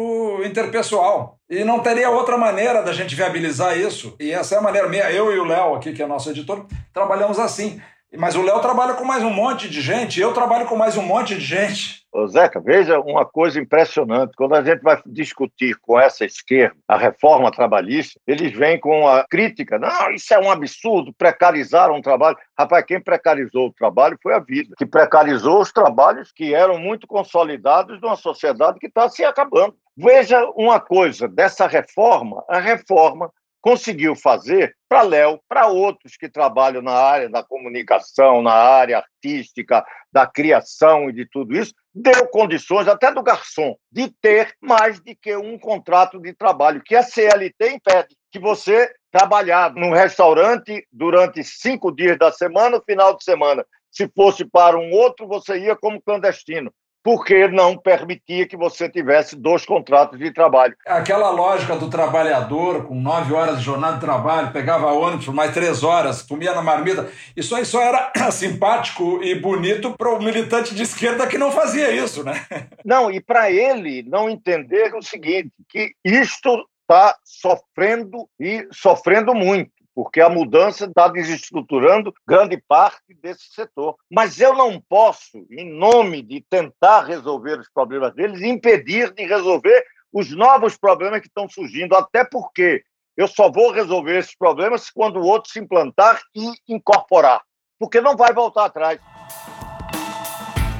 Speaker 2: interpessoal. E não teria outra maneira da gente viabilizar isso. E essa é a maneira minha. Eu e o Léo aqui, que é nosso editor, trabalhamos assim. Mas o Léo trabalha com mais um monte de gente, eu trabalho com mais um monte de gente.
Speaker 1: Ô Zeca, veja uma coisa impressionante. Quando a gente vai discutir com essa esquerda a reforma trabalhista, eles vêm com a crítica. Não, isso é um absurdo, precarizaram o trabalho. Rapaz, quem precarizou o trabalho foi a vida, que precarizou os trabalhos que eram muito consolidados numa sociedade que está se acabando. Veja uma coisa dessa reforma: a reforma conseguiu fazer para Léo, para outros que trabalham na área da comunicação, na área artística, da criação e de tudo isso, deu condições, até do garçom, de ter mais de que um contrato de trabalho, que a CLT impede que você trabalhar num restaurante durante cinco dias da semana, final de semana. Se fosse para um outro, você ia como clandestino porque não permitia que você tivesse dois contratos de trabalho.
Speaker 2: Aquela lógica do trabalhador, com nove horas de jornada de trabalho, pegava ônibus por mais três horas, comia na marmita, isso aí só era simpático e bonito para o militante de esquerda que não fazia isso, né?
Speaker 1: Não, e para ele não entender o seguinte, que isto está sofrendo e sofrendo muito porque a mudança está desestruturando grande parte desse setor. Mas eu não posso, em nome de tentar resolver os problemas deles, impedir de resolver os novos problemas que estão surgindo, até porque eu só vou resolver esses problemas quando o outro se implantar e incorporar, porque não vai voltar atrás.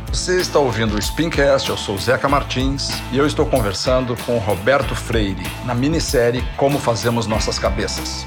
Speaker 2: Você está ouvindo o Spincast, eu sou Zeca Martins e eu estou conversando com Roberto Freire na minissérie Como Fazemos Nossas Cabeças.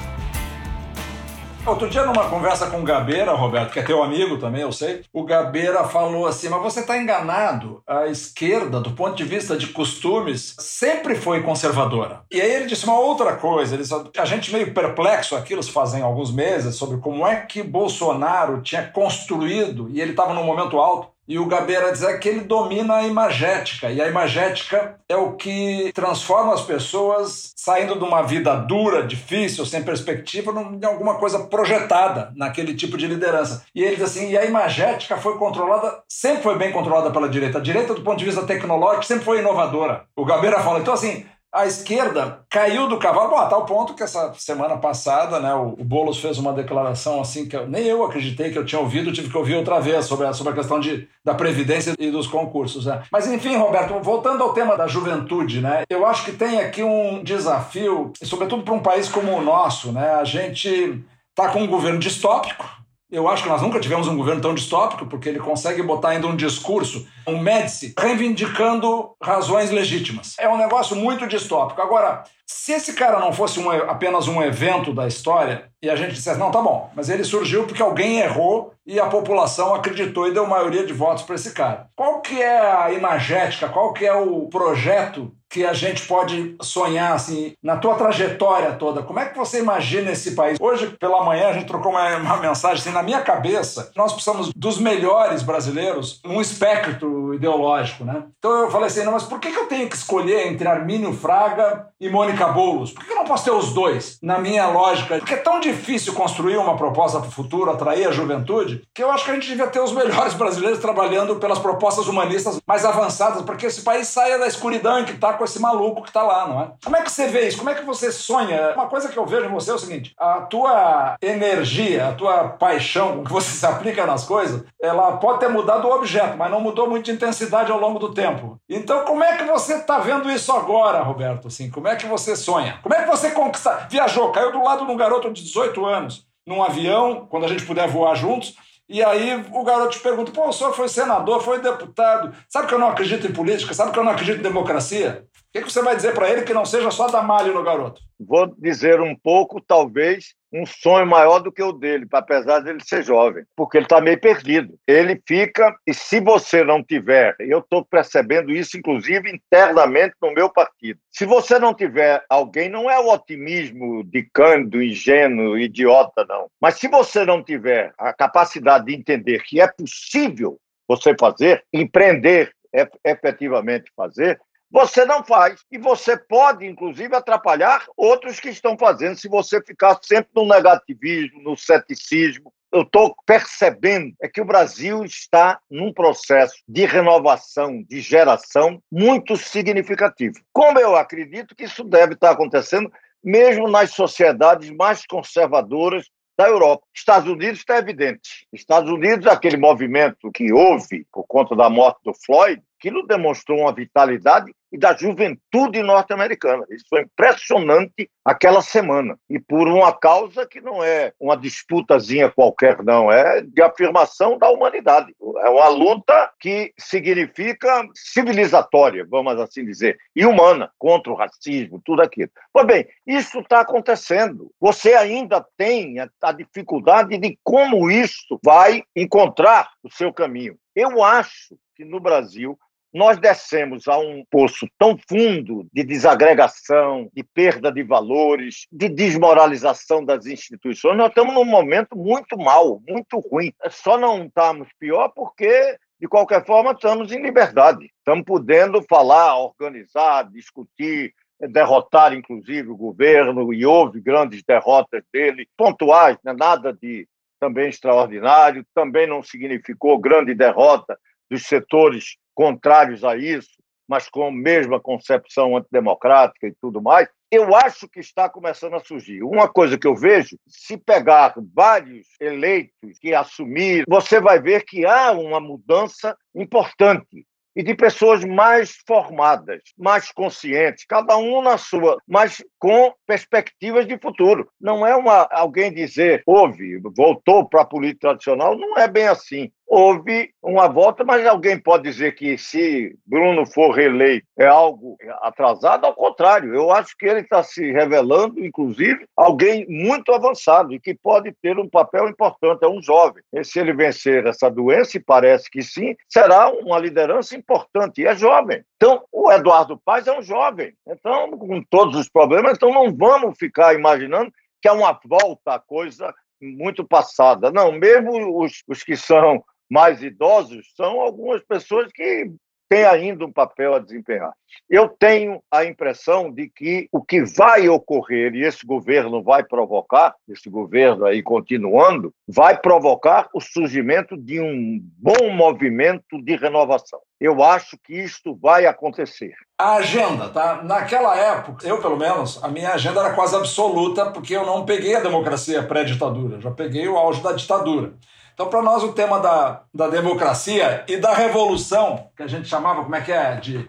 Speaker 2: Outro dia, numa conversa com o Gabeira, Roberto, que é teu amigo também, eu sei, o Gabeira falou assim: Mas você está enganado. A esquerda, do ponto de vista de costumes, sempre foi conservadora. E aí ele disse uma outra coisa: ele disse, a gente meio perplexo aquilo se fazem alguns meses sobre como é que Bolsonaro tinha construído, e ele estava num momento alto, e o Gabeira dizer que ele domina a imagética, e a imagética é o que transforma as pessoas saindo de uma vida dura, difícil, sem perspectiva, em alguma coisa projetada naquele tipo de liderança. E ele diz assim: e a imagética foi controlada, sempre foi bem controlada pela direita. A direita, do ponto de vista tecnológico, sempre foi inovadora. O Gabeira fala: então, assim, a esquerda caiu do cavalo, bom, a tal ponto que essa semana passada, né, o, o Boulos fez uma declaração assim que eu, nem eu acreditei que eu tinha ouvido, tive que ouvir outra vez sobre a, sobre a questão de, da Previdência e dos concursos. Né? Mas enfim, Roberto, voltando ao tema da juventude, né, eu acho que tem aqui um desafio, sobretudo para um país como o nosso, né, a gente está com um governo distópico, eu acho que nós nunca tivemos um governo tão distópico, porque ele consegue botar ainda um discurso, um Médici, reivindicando razões legítimas. É um negócio muito distópico. Agora, se esse cara não fosse um, apenas um evento da história e a gente dissesse, não, tá bom, mas ele surgiu porque alguém errou e a população acreditou e deu maioria de votos para esse cara. Qual que é a imagética, qual que é o projeto que a gente pode sonhar assim na tua trajetória toda? Como é que você imagina esse país? Hoje pela manhã a gente trocou uma, uma mensagem assim na minha cabeça. Nós precisamos dos melhores brasileiros num espectro ideológico, né? Então eu falei assim, não, mas por que, que eu tenho que escolher entre Armínio Fraga e Mônica Boulos? Por que, que eu não posso ter os dois? Na minha lógica, porque é tão difícil construir uma proposta para o futuro, atrair a juventude, que eu acho que a gente devia ter os melhores brasileiros trabalhando pelas propostas humanistas mais avançadas, para que esse país saia da escuridão em que está com esse maluco que está lá, não é? Como é que você vê isso? Como é que você sonha? Uma coisa que eu vejo em você é o seguinte: a tua energia, a tua paixão que você se aplica nas coisas, ela pode ter mudado o objeto, mas não mudou muito de intensidade ao longo do tempo. Então, como é que você está vendo isso agora, Roberto? Assim, como é que você sonha? Como é que você conquista? Viajou, caiu do lado de um garoto de 18 anos num avião, quando a gente puder voar juntos, e aí o garoto te pergunta: pô, o senhor foi senador, foi deputado, sabe que eu não acredito em política, sabe que eu não acredito em democracia? O que, você vai dizer para ele que não seja só dar malho no garoto?
Speaker 1: Vou dizer um pouco, talvez, um sonho maior do que o dele, apesar dele ser jovem, porque ele está meio perdido. Ele fica, e se você não tiver, eu estou percebendo isso, inclusive, internamente no meu partido. Se você não tiver alguém, não é o otimismo de cândido, ingênuo, idiota, não. Mas se você não tiver a capacidade de entender que é possível você fazer, empreender, efetivamente fazer, você não faz. E você pode, inclusive, atrapalhar outros que estão fazendo se você ficar sempre no negativismo, no ceticismo. Eu estou percebendo é que o Brasil está num processo de renovação, de geração muito significativo. Como eu acredito que isso deve estar acontecendo mesmo nas sociedades mais conservadoras da Europa. Estados Unidos está evidente. Estados Unidos, aquele movimento que houve por conta da morte do Floyd, aquilo demonstrou uma vitalidade e da juventude norte-americana. Isso foi impressionante aquela semana. E por uma causa que não é uma disputazinha qualquer, não, é de afirmação da humanidade. É uma luta que significa civilizatória, vamos assim dizer, e humana, contra o racismo, tudo aquilo. Pois bem, isso está acontecendo. Você ainda tem a dificuldade de como isso vai encontrar o seu caminho. Eu acho que no Brasil nós descemos a um poço tão fundo de desagregação, de perda de valores, de desmoralização das instituições. Nós estamos num momento muito mal, muito ruim. Só não estamos pior porque de qualquer forma, estamos em liberdade. Estamos podendo falar, organizar, discutir, derrotar, inclusive, o governo, e houve grandes derrotas dele, pontuais, né? nada de também extraordinário, também não significou grande derrota dos setores contrários a isso, mas com a mesma concepção antidemocrática e tudo mais, eu acho que está começando a surgir. Uma coisa que eu vejo, se pegar vários eleitos que assumir, você vai ver que há uma mudança importante e de pessoas mais formadas, mais conscientes, cada um na sua, mas com perspectivas de futuro. Não é uma alguém dizer, houve, voltou para a política tradicional, não é bem assim houve uma volta, mas alguém pode dizer que se Bruno for reeleito é algo atrasado, ao contrário, eu acho que ele está se revelando, inclusive, alguém muito avançado e que pode ter um papel importante, é um jovem. E se ele vencer essa doença, e parece que sim, será uma liderança importante, e é jovem. Então, o Eduardo Paz é um jovem, então, com todos os problemas, então não vamos ficar imaginando que é uma volta à coisa muito passada. Não, mesmo os, os que são mais idosos são algumas pessoas que têm ainda um papel a desempenhar. Eu tenho a impressão de que o que vai ocorrer, e esse governo vai provocar, esse governo aí continuando, vai provocar o surgimento de um bom movimento de renovação. Eu acho que isto vai acontecer.
Speaker 2: A agenda, tá? Naquela época, eu pelo menos, a minha agenda era quase absoluta, porque eu não peguei a democracia pré-ditadura, já peguei o auge da ditadura. Então, para nós, o tema da, da democracia e da revolução, que a gente chamava, como é que é? De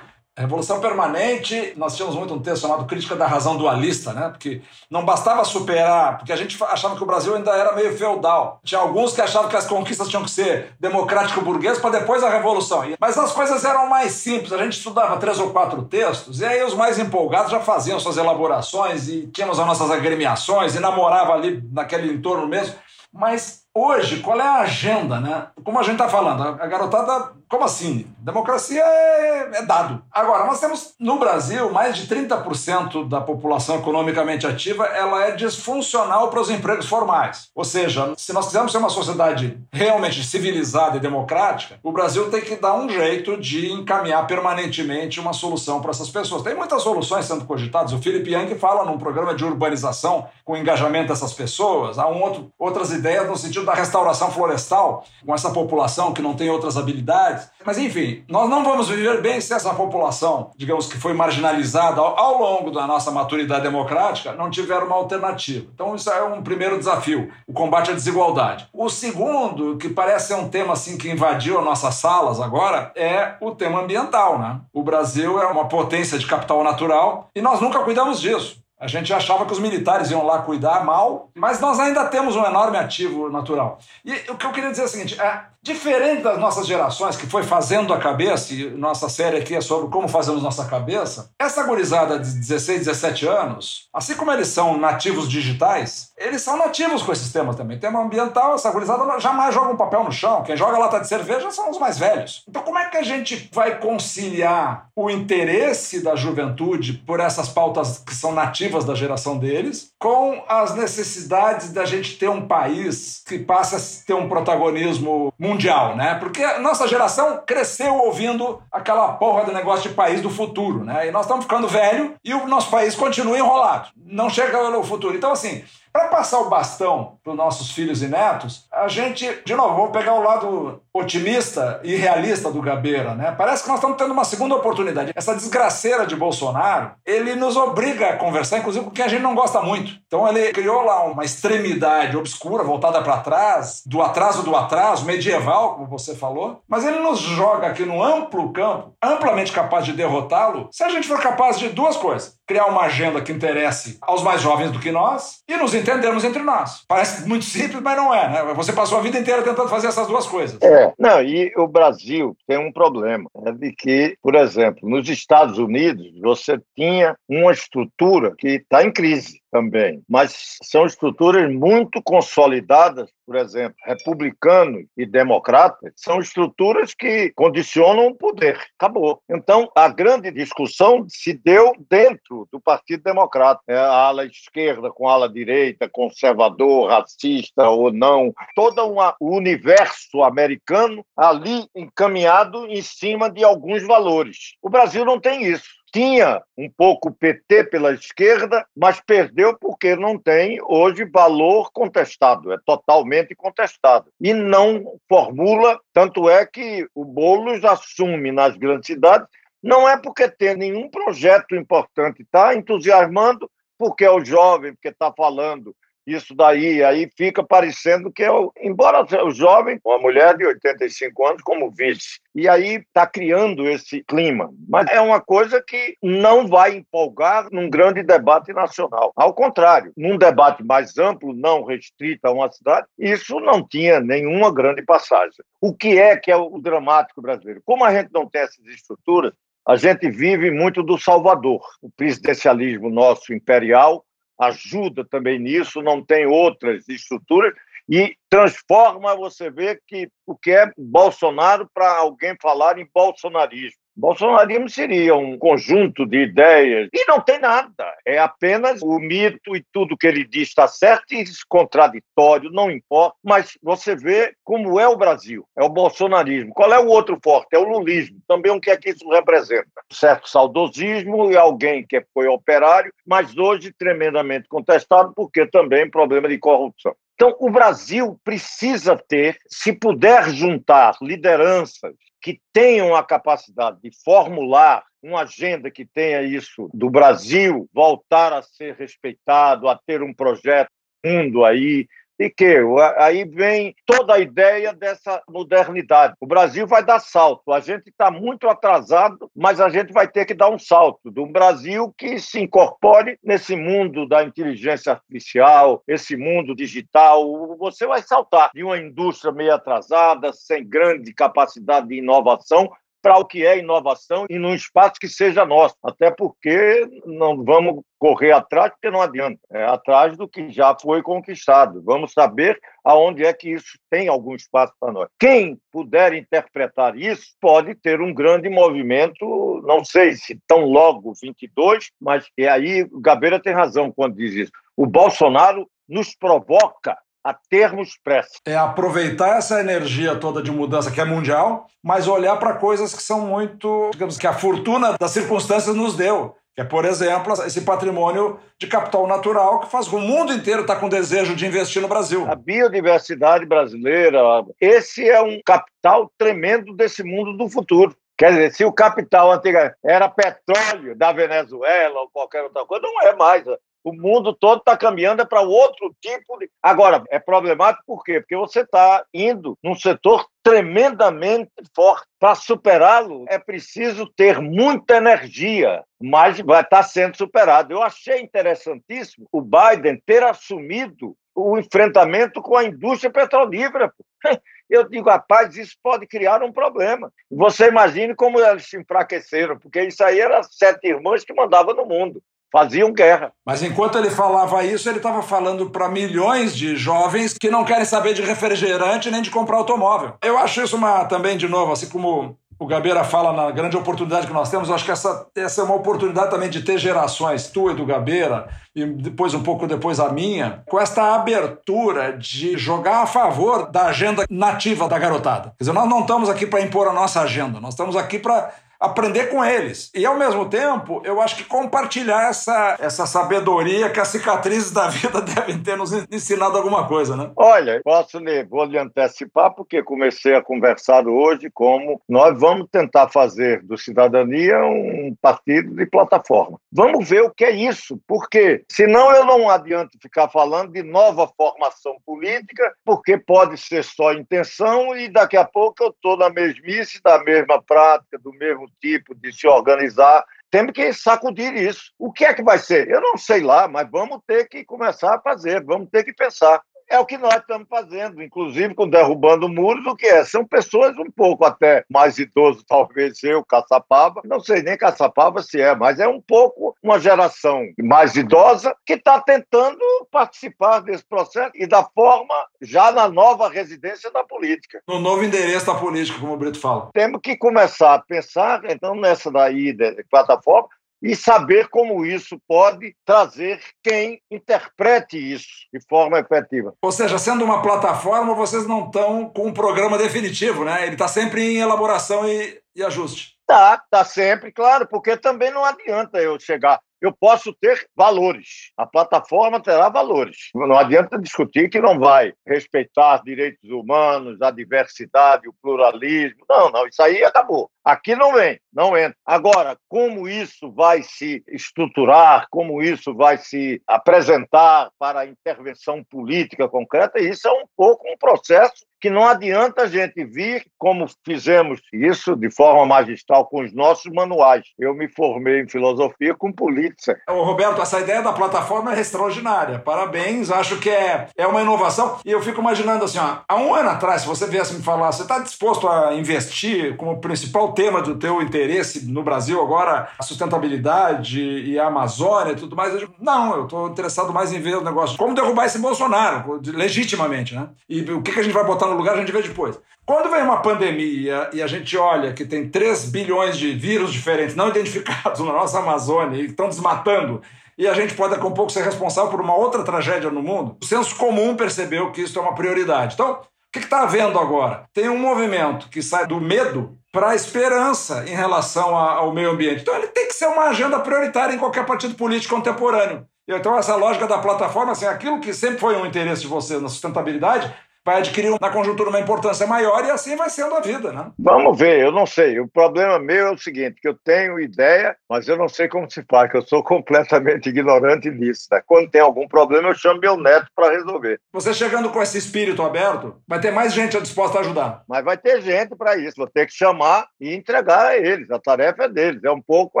Speaker 2: revolução permanente, nós tínhamos muito um texto chamado Crítica da Razão Dualista, né? Porque não bastava superar, porque a gente achava que o Brasil ainda era meio feudal. Tinha alguns que achavam que as conquistas tinham que ser democrático-burguesas para depois a revolução. Mas as coisas eram mais simples, a gente estudava três ou quatro textos, e aí os mais empolgados já faziam suas elaborações, e tínhamos as nossas agremiações, e namorava ali naquele entorno mesmo. Mas hoje, qual é a agenda, né? Como a gente está falando, a garotada, como assim? Democracia é, é, dado. Agora, nós temos no Brasil mais de 30% da população economicamente ativa, ela é disfuncional para os empregos formais. Ou seja, se nós quisermos ser uma sociedade realmente civilizada e democrática, o Brasil tem que dar um jeito de encaminhar permanentemente uma solução para essas pessoas. Tem muitas soluções sendo cogitadas. O Felipe Young fala num programa de urbanização com engajamento dessas pessoas. Há um outro, outras ideias no sentido da restauração florestal com essa população que não tem outras habilidades. Mas enfim, nós não vamos viver bem se essa população, digamos que foi marginalizada ao, ao longo da nossa maturidade democrática, não tiver uma alternativa. Então isso é um primeiro desafio, o combate à desigualdade. O segundo, que parece ser um tema assim que invadiu as nossas salas agora, é o tema ambiental, né? O Brasil é uma potência de capital natural e nós nunca cuidamos disso. A gente achava que os militares iam lá cuidar mal, mas nós ainda temos um enorme ativo natural. E o que eu queria dizer é o seguinte: é, Diferente das nossas gerações, que foi fazendo a cabeça, e nossa série aqui é sobre como fazemos nossa cabeça, essa gurizada de 16, 17 anos, assim como eles são nativos digitais, eles são nativos com esses temas também. Tema ambiental, essa gurizada jamais joga um papel no chão. Quem joga lata de cerveja são os mais velhos. Então, como é que a gente vai conciliar o interesse da juventude por essas pautas que são nativas da geração deles com as necessidades da gente ter um país que passe a ter um protagonismo mundial? mundial, né? Porque a nossa geração cresceu ouvindo aquela porra do negócio de país do futuro, né? E nós estamos ficando velho e o nosso país continua enrolado. Não chega no futuro. Então, assim, Para passar o bastão para os nossos filhos e netos, a gente, de novo, vamos pegar o lado otimista e realista do Gabeira, né? Parece que nós estamos tendo uma segunda oportunidade. Essa desgraceira de Bolsonaro, ele nos obriga a conversar, inclusive, com quem a gente não gosta muito. Então ele criou lá uma extremidade obscura, voltada para trás, do atraso do atraso, medieval, como você falou, mas ele nos joga aqui no amplo campo, amplamente capaz de derrotá-lo, se a gente for capaz de duas coisas: criar uma agenda que interesse aos mais jovens do que nós e nos entendermos entre nós. Parece muito simples, mas não é, né? Você passou a vida inteira tentando fazer essas duas coisas.
Speaker 1: É, não, e o Brasil tem um problema, é de que, por exemplo, nos Estados Unidos, você tinha uma estrutura que está em crise também, mas são estruturas muito consolidadas, por exemplo, republicanos e democratas, são estruturas que condicionam o poder. Acabou. Então, a grande discussão se deu dentro do Partido Democrata. É a ala esquerda com a ala direita, conservador, racista ou não, todo uma, o universo americano ali encaminhado em cima de alguns valores. O Brasil não tem isso tinha um pouco PT pela esquerda, mas perdeu porque não tem hoje valor contestado, é totalmente contestado. E não formula, tanto é que o Boulos assume nas grandes cidades, não é porque tem nenhum projeto importante, está entusiasmando porque é o jovem, porque está falando isso daí, aí fica parecendo que eu, embora o jovem, uma mulher de 85 anos como vice, e aí está criando esse clima. Mas é uma coisa que não vai empolgar num grande debate nacional. Ao contrário, num debate mais amplo, não restrito a uma cidade, isso não tinha nenhuma grande passagem. O que é que é o dramático brasileiro? Como a gente não tem essas estruturas, a gente vive muito do Salvador. O presidencialismo nosso imperial ajuda também nisso, não tem outras estruturas, e transforma, você vê que o que é Bolsonaro para alguém falar em bolsonarismo. Bolsonarismo seria um conjunto de ideias e não tem nada. É apenas o mito e tudo que ele diz está certo e contraditório, não importa. Mas você vê como é o Brasil. É o bolsonarismo. Qual é o outro forte? É o lulismo. Também o que é que isso representa? Um certo saudosismo e alguém que foi operário, mas hoje tremendamente contestado porque também problema de corrupção. Então, o Brasil precisa ter, se puder juntar lideranças que tenham a capacidade de formular uma agenda que tenha isso do Brasil voltar a ser respeitado, a ter um projeto mundo aí e que aí vem toda a ideia dessa modernidade. O Brasil vai dar salto. A gente está muito atrasado, mas a gente vai ter que dar um salto de um Brasil que se incorpore nesse mundo da inteligência artificial, esse mundo digital. Você vai saltar de uma indústria meio atrasada, sem grande capacidade de inovação, para o que é inovação e num espaço que seja nosso. Até porque não vamos correr atrás, porque não adianta. É atrás do que já foi conquistado. Vamos saber aonde é que isso tem algum espaço para nós. Quem puder interpretar isso pode ter um grande movimento, não sei se tão logo 22, mas e aí o Gabeira tem razão quando diz isso. O Bolsonaro nos provoca a termos pressos.
Speaker 2: É aproveitar essa energia toda de mudança que é mundial, mas olhar para coisas que são muito, digamos que a fortuna das circunstâncias nos deu. Que é, por exemplo, esse patrimônio de capital natural que faz com o mundo inteiro estar tá com desejo de investir no Brasil.
Speaker 1: A biodiversidade brasileira, esse é um capital tremendo desse mundo do futuro. Quer dizer, se o capital antigo era petróleo da Venezuela ou qualquer outra coisa, não é mais. O mundo todo está caminhando para outro tipo de. Agora, é problemático por quê? Porque você está indo num setor tremendamente forte. Para superá-lo, é preciso ter muita energia, mas vai estar tá sendo superado. Eu achei interessantíssimo o Biden ter assumido o enfrentamento com a indústria petrolífera. Eu digo, rapaz, isso pode criar um problema. Você imagine como eles se enfraqueceram, porque isso aí era sete irmãos que mandavam no mundo faziam guerra.
Speaker 2: Mas enquanto ele falava isso, ele estava falando para milhões de jovens que não querem saber de refrigerante nem de comprar automóvel. Eu acho isso uma também de novo, assim como o Gabeira fala na grande oportunidade que nós temos, eu acho que essa, essa é uma oportunidade também de ter gerações, tu e do Gabeira, e depois um pouco depois a minha, com esta abertura de jogar a favor da agenda nativa da garotada. Quer dizer, nós não estamos aqui para impor a nossa agenda, nós estamos aqui para aprender com eles. E, ao mesmo tempo, eu acho que compartilhar essa, essa sabedoria que as cicatrizes da vida devem ter nos ensinado alguma coisa, né?
Speaker 1: Olha, posso ler, vou lhe antecipar, porque comecei a conversar hoje como nós vamos tentar fazer do Cidadania um partido de plataforma. Vamos ver o que é isso, porque senão eu não adianto ficar falando de nova formação política, porque pode ser só intenção e daqui a pouco eu estou na mesmice, da mesma prática, do mesmo tipo de se organizar. Temos que sacudir isso. O que é que vai ser? Eu não sei lá, mas vamos ter que começar a fazer, vamos ter que pensar. É o que nós estamos fazendo, inclusive com Derrubando Muros, o que é? São pessoas um pouco até mais idosos, talvez eu, Caçapava, não sei nem Caçapava se é, mas é um pouco uma geração mais idosa que está tentando participar desse processo e da forma já na nova residência da política.
Speaker 2: No novo endereço da política, como o Brito fala.
Speaker 1: Temos que começar a pensar, então, nessa daí de plataforma, e saber como isso pode trazer quem interprete isso de forma efetiva.
Speaker 2: Ou seja, sendo uma plataforma, vocês não estão com um programa definitivo, né? Ele está sempre em elaboração e, e ajuste.
Speaker 1: Tá, tá sempre, claro, porque também não adianta eu chegar eu posso ter valores. A plataforma terá valores. Não adianta discutir que não vai respeitar direitos humanos, a diversidade, o pluralismo. Não, não, isso aí acabou. Aqui não vem, não entra. Agora, como isso vai se estruturar, como isso vai se apresentar para intervenção política concreta, isso é um pouco um processo que não adianta a gente vir como fizemos isso de forma magistral com os nossos manuais. Eu me formei em filosofia com política.
Speaker 2: Ô, Roberto, essa ideia da plataforma é extraordinária. Parabéns, acho que é, é uma inovação. E eu fico imaginando assim, ó, há um ano atrás, se você viesse me falar, você está disposto a investir como principal tema do teu interesse no Brasil agora a sustentabilidade e a Amazônia e tudo mais? Eu digo, não, eu estou interessado mais em ver o negócio. Como derrubar esse Bolsonaro, legitimamente, né? E o que, a gente vai botar no lugar, a gente vê depois. Quando vem uma pandemia e a gente olha que tem 3 bilhões de vírus diferentes não identificados na nossa Amazônia e estão desmatando, e a gente pode daqui a um pouco ser responsável por uma outra tragédia no mundo, o senso comum percebeu que isso é uma prioridade. Então, o que está havendo agora? Tem um movimento que sai do medo para a esperança em relação ao meio ambiente. Então, ele tem que ser uma agenda prioritária em qualquer partido político contemporâneo. Então, essa lógica da plataforma, assim, aquilo que sempre foi um interesse de vocês na sustentabilidade, vai adquirir na conjuntura uma importância maior e assim vai sendo a vida, né?
Speaker 1: Vamos ver, eu não sei. O problema meu é o seguinte, que eu tenho ideia, mas eu não sei como se faz, que eu sou completamente ignorante disso. Né? Quando tem algum problema, eu chamo meu neto para resolver.
Speaker 2: Você chegando com esse espírito aberto, vai ter mais gente disposta a ajudar.
Speaker 1: Mas vai ter gente para isso. Vou ter que chamar e entregar a eles. A tarefa é deles. É um pouco.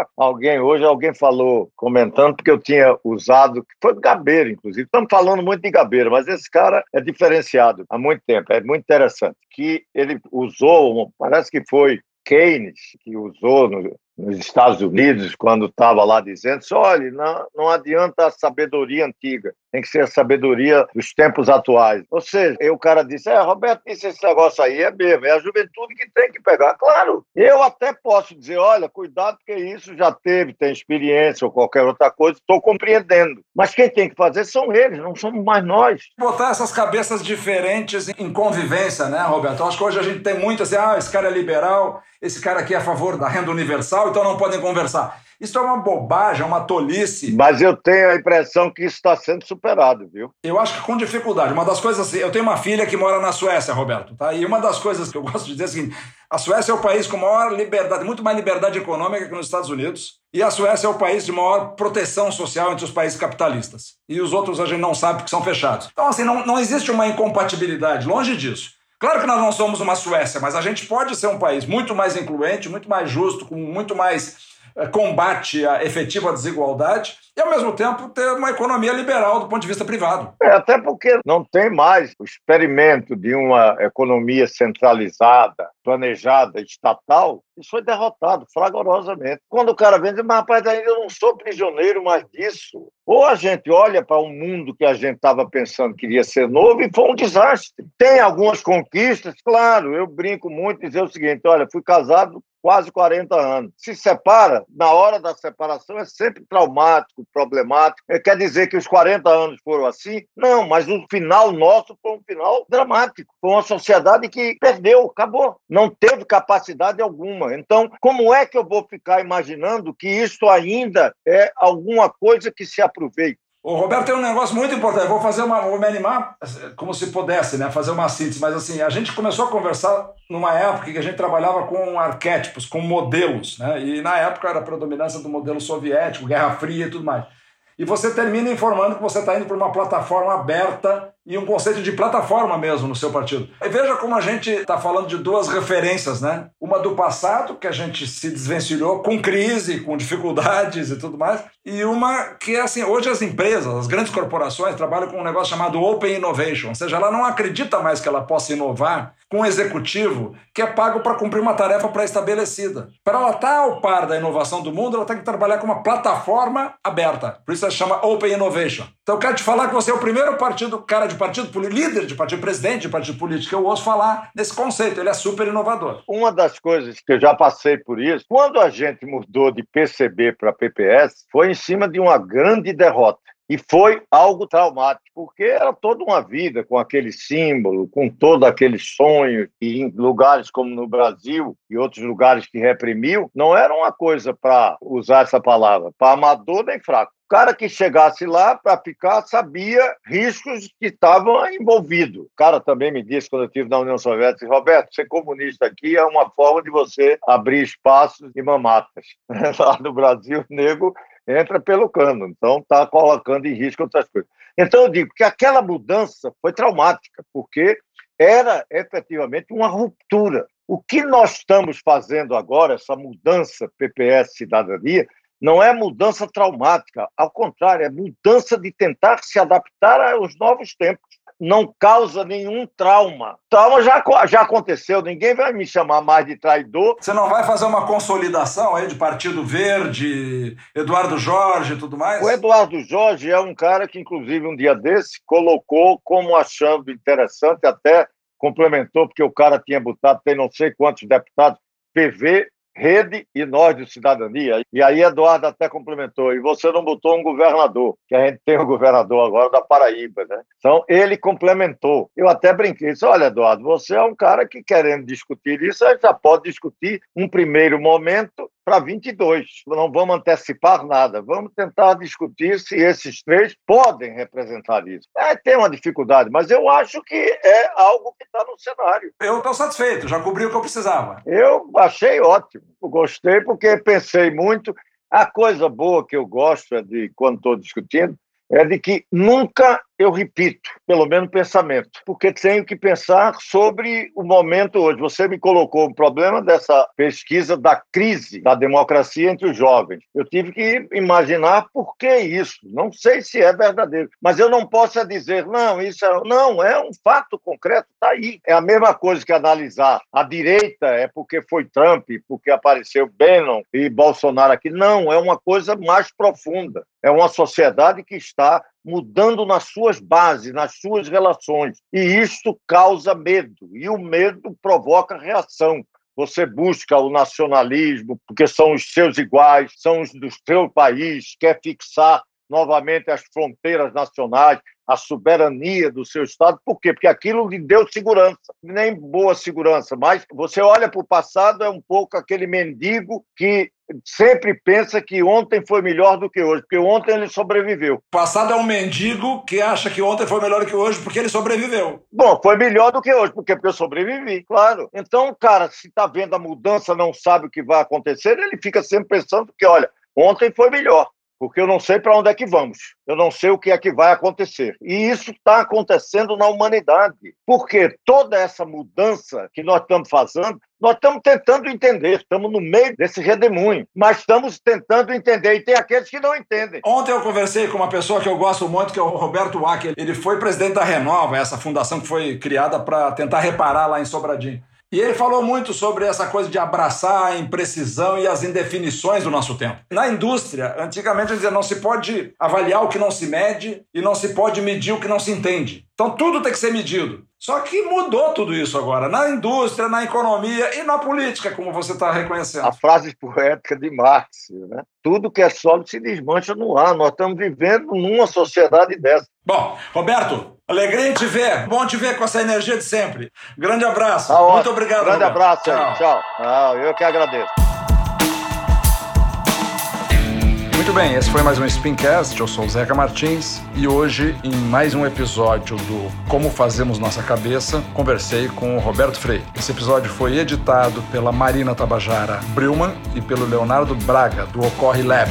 Speaker 1: Alguém, hoje, alguém falou, comentando, porque eu tinha usado, que foi Gabeira, inclusive. Estamos falando muito de Gabeira, mas esse cara é diferenciado muito tempo. É muito interessante. Que ele usou, parece que foi Keynes que usou no, nos Estados Unidos, quando estava lá dizendo: olha, não, não adianta a sabedoria antiga, tem que ser a sabedoria dos tempos atuais. Ou seja, o cara disse: é, Roberto esse negócio aí é mesmo, é a juventude que tem que pegar. Claro, eu até posso dizer: olha, cuidado, porque isso já teve, tem experiência ou qualquer outra coisa, estou compreendendo. Mas quem tem que fazer são eles, não somos mais nós.
Speaker 2: Botar essas cabeças diferentes em convivência, né, Roberto? Acho que hoje a gente tem muito assim: ah, esse cara é liberal, esse cara aqui é a favor da renda universal, então não podem conversar. Isso é uma bobagem, é uma tolice.
Speaker 1: Mas eu tenho a impressão que isso está sendo superado, viu?
Speaker 2: Eu acho que com dificuldade. Uma das coisas assim, eu tenho uma filha que mora na Suécia, Roberto, tá? E uma das coisas que eu gosto de dizer é o seguinte: a Suécia é o país com maior liberdade, muito mais liberdade econômica que nos Estados Unidos. E a Suécia é o país de maior proteção social entre os países capitalistas. E os outros a gente não sabe porque são fechados. Então, assim, não, não existe uma incompatibilidade, longe disso. Claro que nós não somos uma Suécia, mas a gente pode ser um país muito mais incluente, muito mais justo, com muito mais eh, combate à efetiva desigualdade e, ao mesmo tempo, ter uma economia liberal do ponto de vista privado.
Speaker 1: É, até porque não tem mais o experimento de uma economia centralizada, planejada, estatal. Isso foi derrotado fragorosamente. Quando o cara vem diz, mas rapaz, ainda eu não sou prisioneiro mais disso. Ou a gente olha para um mundo que a gente estava pensando que iria ser novo e foi um desastre. Tem algumas conquistas, claro, eu brinco muito dizer o seguinte: olha, fui casado quase 40 anos. Se separa, na hora da separação é sempre traumático, problemático. É, quer dizer que os 40 anos foram assim? Não, mas o final nosso foi um final dramático. Foi uma sociedade que perdeu, acabou. Não teve capacidade alguma. Então, como é que eu vou ficar imaginando que isso ainda é alguma coisa que se aproveite?
Speaker 2: O Roberto tem um negócio muito importante. Vou fazer uma, vou me animar como se pudesse, né? Fazer uma síntese. Mas assim, a gente começou a conversar numa época que a gente trabalhava com arquétipos, com modelos, né? E na época era a predominância do modelo soviético, Guerra Fria e tudo mais. E você termina informando que você está indo para uma plataforma aberta e um conceito de plataforma mesmo no seu partido. E veja como a gente está falando de duas referências, né? Uma do passado, que a gente se desvencilhou com crise, com dificuldades e tudo mais, e uma que é assim, hoje as empresas, as grandes corporações trabalham com um negócio chamado Open Innovation, ou seja, ela não acredita mais que ela possa inovar com um executivo que é pago para cumprir uma tarefa pré-estabelecida. Para ela estar tá ao par da inovação do mundo, ela tem que trabalhar com uma plataforma aberta. Por isso ela chama Open Innovation. Então eu quero te falar que você é o primeiro partido, cara de partido, líder de partido, presidente de partido político, eu ouço falar nesse conceito. Ele é super inovador.
Speaker 1: Uma das coisas que eu já passei por isso, quando a gente mudou de PCB para PPS, foi em cima de uma grande derrota. E foi algo traumático, porque era toda uma vida com aquele símbolo, com todo aquele sonho, e em lugares como no Brasil e outros lugares que reprimiu, não era uma coisa para usar essa palavra, para amador nem fraco. O cara que chegasse lá para ficar sabia riscos que estavam envolvidos. O cara também me disse, quando eu estive na União Soviética, Roberto, ser comunista aqui é uma forma de você abrir espaços e mamatas. Lá no Brasil, o nego entra pelo cano, então está colocando em risco outras coisas. Então eu digo que aquela mudança foi traumática, porque era efetivamente uma ruptura. O que nós estamos fazendo agora, essa mudança PPS Cidadania, não é mudança traumática, ao contrário, é mudança de tentar se adaptar aos novos tempos. Não causa nenhum trauma. Trauma já, já aconteceu, ninguém vai me chamar mais de traidor.
Speaker 2: Você não vai fazer uma consolidação aí de Partido Verde, Eduardo Jorge e tudo mais?
Speaker 1: O Eduardo Jorge é um cara que, inclusive, um dia desse, colocou como achando interessante, até complementou, porque o cara tinha botado, tem não sei quantos deputados, PV Rede e nós de cidadania. E aí Eduardo até complementou, e você não botou um governador, que a gente tem um governador agora da Paraíba, né? Então ele complementou. Eu até brinquei, disse, olha Eduardo, você é um cara que querendo discutir isso, já pode discutir um primeiro momento para 22. Não vamos antecipar nada, vamos tentar discutir se esses três podem representar isso. É, tem uma dificuldade, mas eu acho que é algo que está no cenário.
Speaker 2: Eu estou satisfeito, já cobri o que eu precisava.
Speaker 1: Eu achei ótimo, gostei porque pensei muito. A coisa boa que eu gosto é de quando estou discutindo é de que nunca eu repito, pelo menos pensamento, porque tenho que pensar sobre o momento hoje. Você me colocou o problema dessa pesquisa da crise da democracia entre os jovens. Eu tive que imaginar por que isso. Não sei se é verdadeiro, mas eu não posso dizer, não, isso é. Não, é um fato concreto, está aí. É a mesma coisa que analisar a direita é porque foi Trump, porque apareceu Bannon e Bolsonaro aqui. Não, é uma coisa mais profunda. É uma sociedade que está mudando nas suas bases, nas suas relações. E isso causa medo, e o medo provoca reação. Você busca o nacionalismo, porque são os seus iguais, são os do seu país, quer fixar novamente as fronteiras nacionais, a soberania do seu Estado. Por quê? Porque aquilo lhe deu segurança, nem boa segurança, mas você olha para o passado, é um pouco aquele mendigo que sempre pensa que ontem foi melhor do que hoje, porque ontem ele sobreviveu. O
Speaker 2: passado é um mendigo que acha que ontem foi melhor do que hoje porque ele sobreviveu.
Speaker 1: Bom, foi melhor do que hoje, porque, porque eu sobrevivi, claro. Então, cara, se está vendo a mudança, não sabe o que vai acontecer, ele fica sempre pensando que, olha, ontem foi melhor porque eu não sei para onde é que vamos, eu não sei o que é que vai acontecer. E isso está acontecendo na humanidade, porque toda essa mudança que nós estamos fazendo, nós estamos tentando entender, estamos no meio desse redemoinho, mas estamos tentando entender, e tem aqueles que não entendem.
Speaker 2: Ontem eu conversei com uma pessoa que eu gosto muito, que é o Roberto Wacker, ele foi presidente da Renova, essa fundação que foi criada para tentar reparar lá em Sobradinho. E ele falou muito sobre essa coisa de abraçar a imprecisão e as indefinições do nosso tempo. Na indústria, antigamente dizia não se pode avaliar o que não se mede e não se pode medir o que não se entende. Então tudo tem que ser medido. Só que mudou tudo isso agora, na indústria, na economia e na política, como você está reconhecendo.
Speaker 1: A frase poética de Marx, né? Tudo que é sólido se desmancha no ar. Nós estamos vivendo numa sociedade dessa.
Speaker 2: Bom, Roberto, alegria em te ver. Bom te ver com essa energia de sempre. Grande abraço. Tá Muito obrigado.
Speaker 1: Grande
Speaker 2: Roberto.
Speaker 1: abraço. Tchau. Tchau. Ah, eu que agradeço.
Speaker 2: Muito bem, esse foi mais um Spincast. Eu sou o Zeca Martins e hoje, em mais um episódio do Como Fazemos Nossa Cabeça, conversei com o Roberto Frei. Esse episódio foi editado pela Marina Tabajara Brilman e pelo Leonardo Braga, do Ocorre Lab.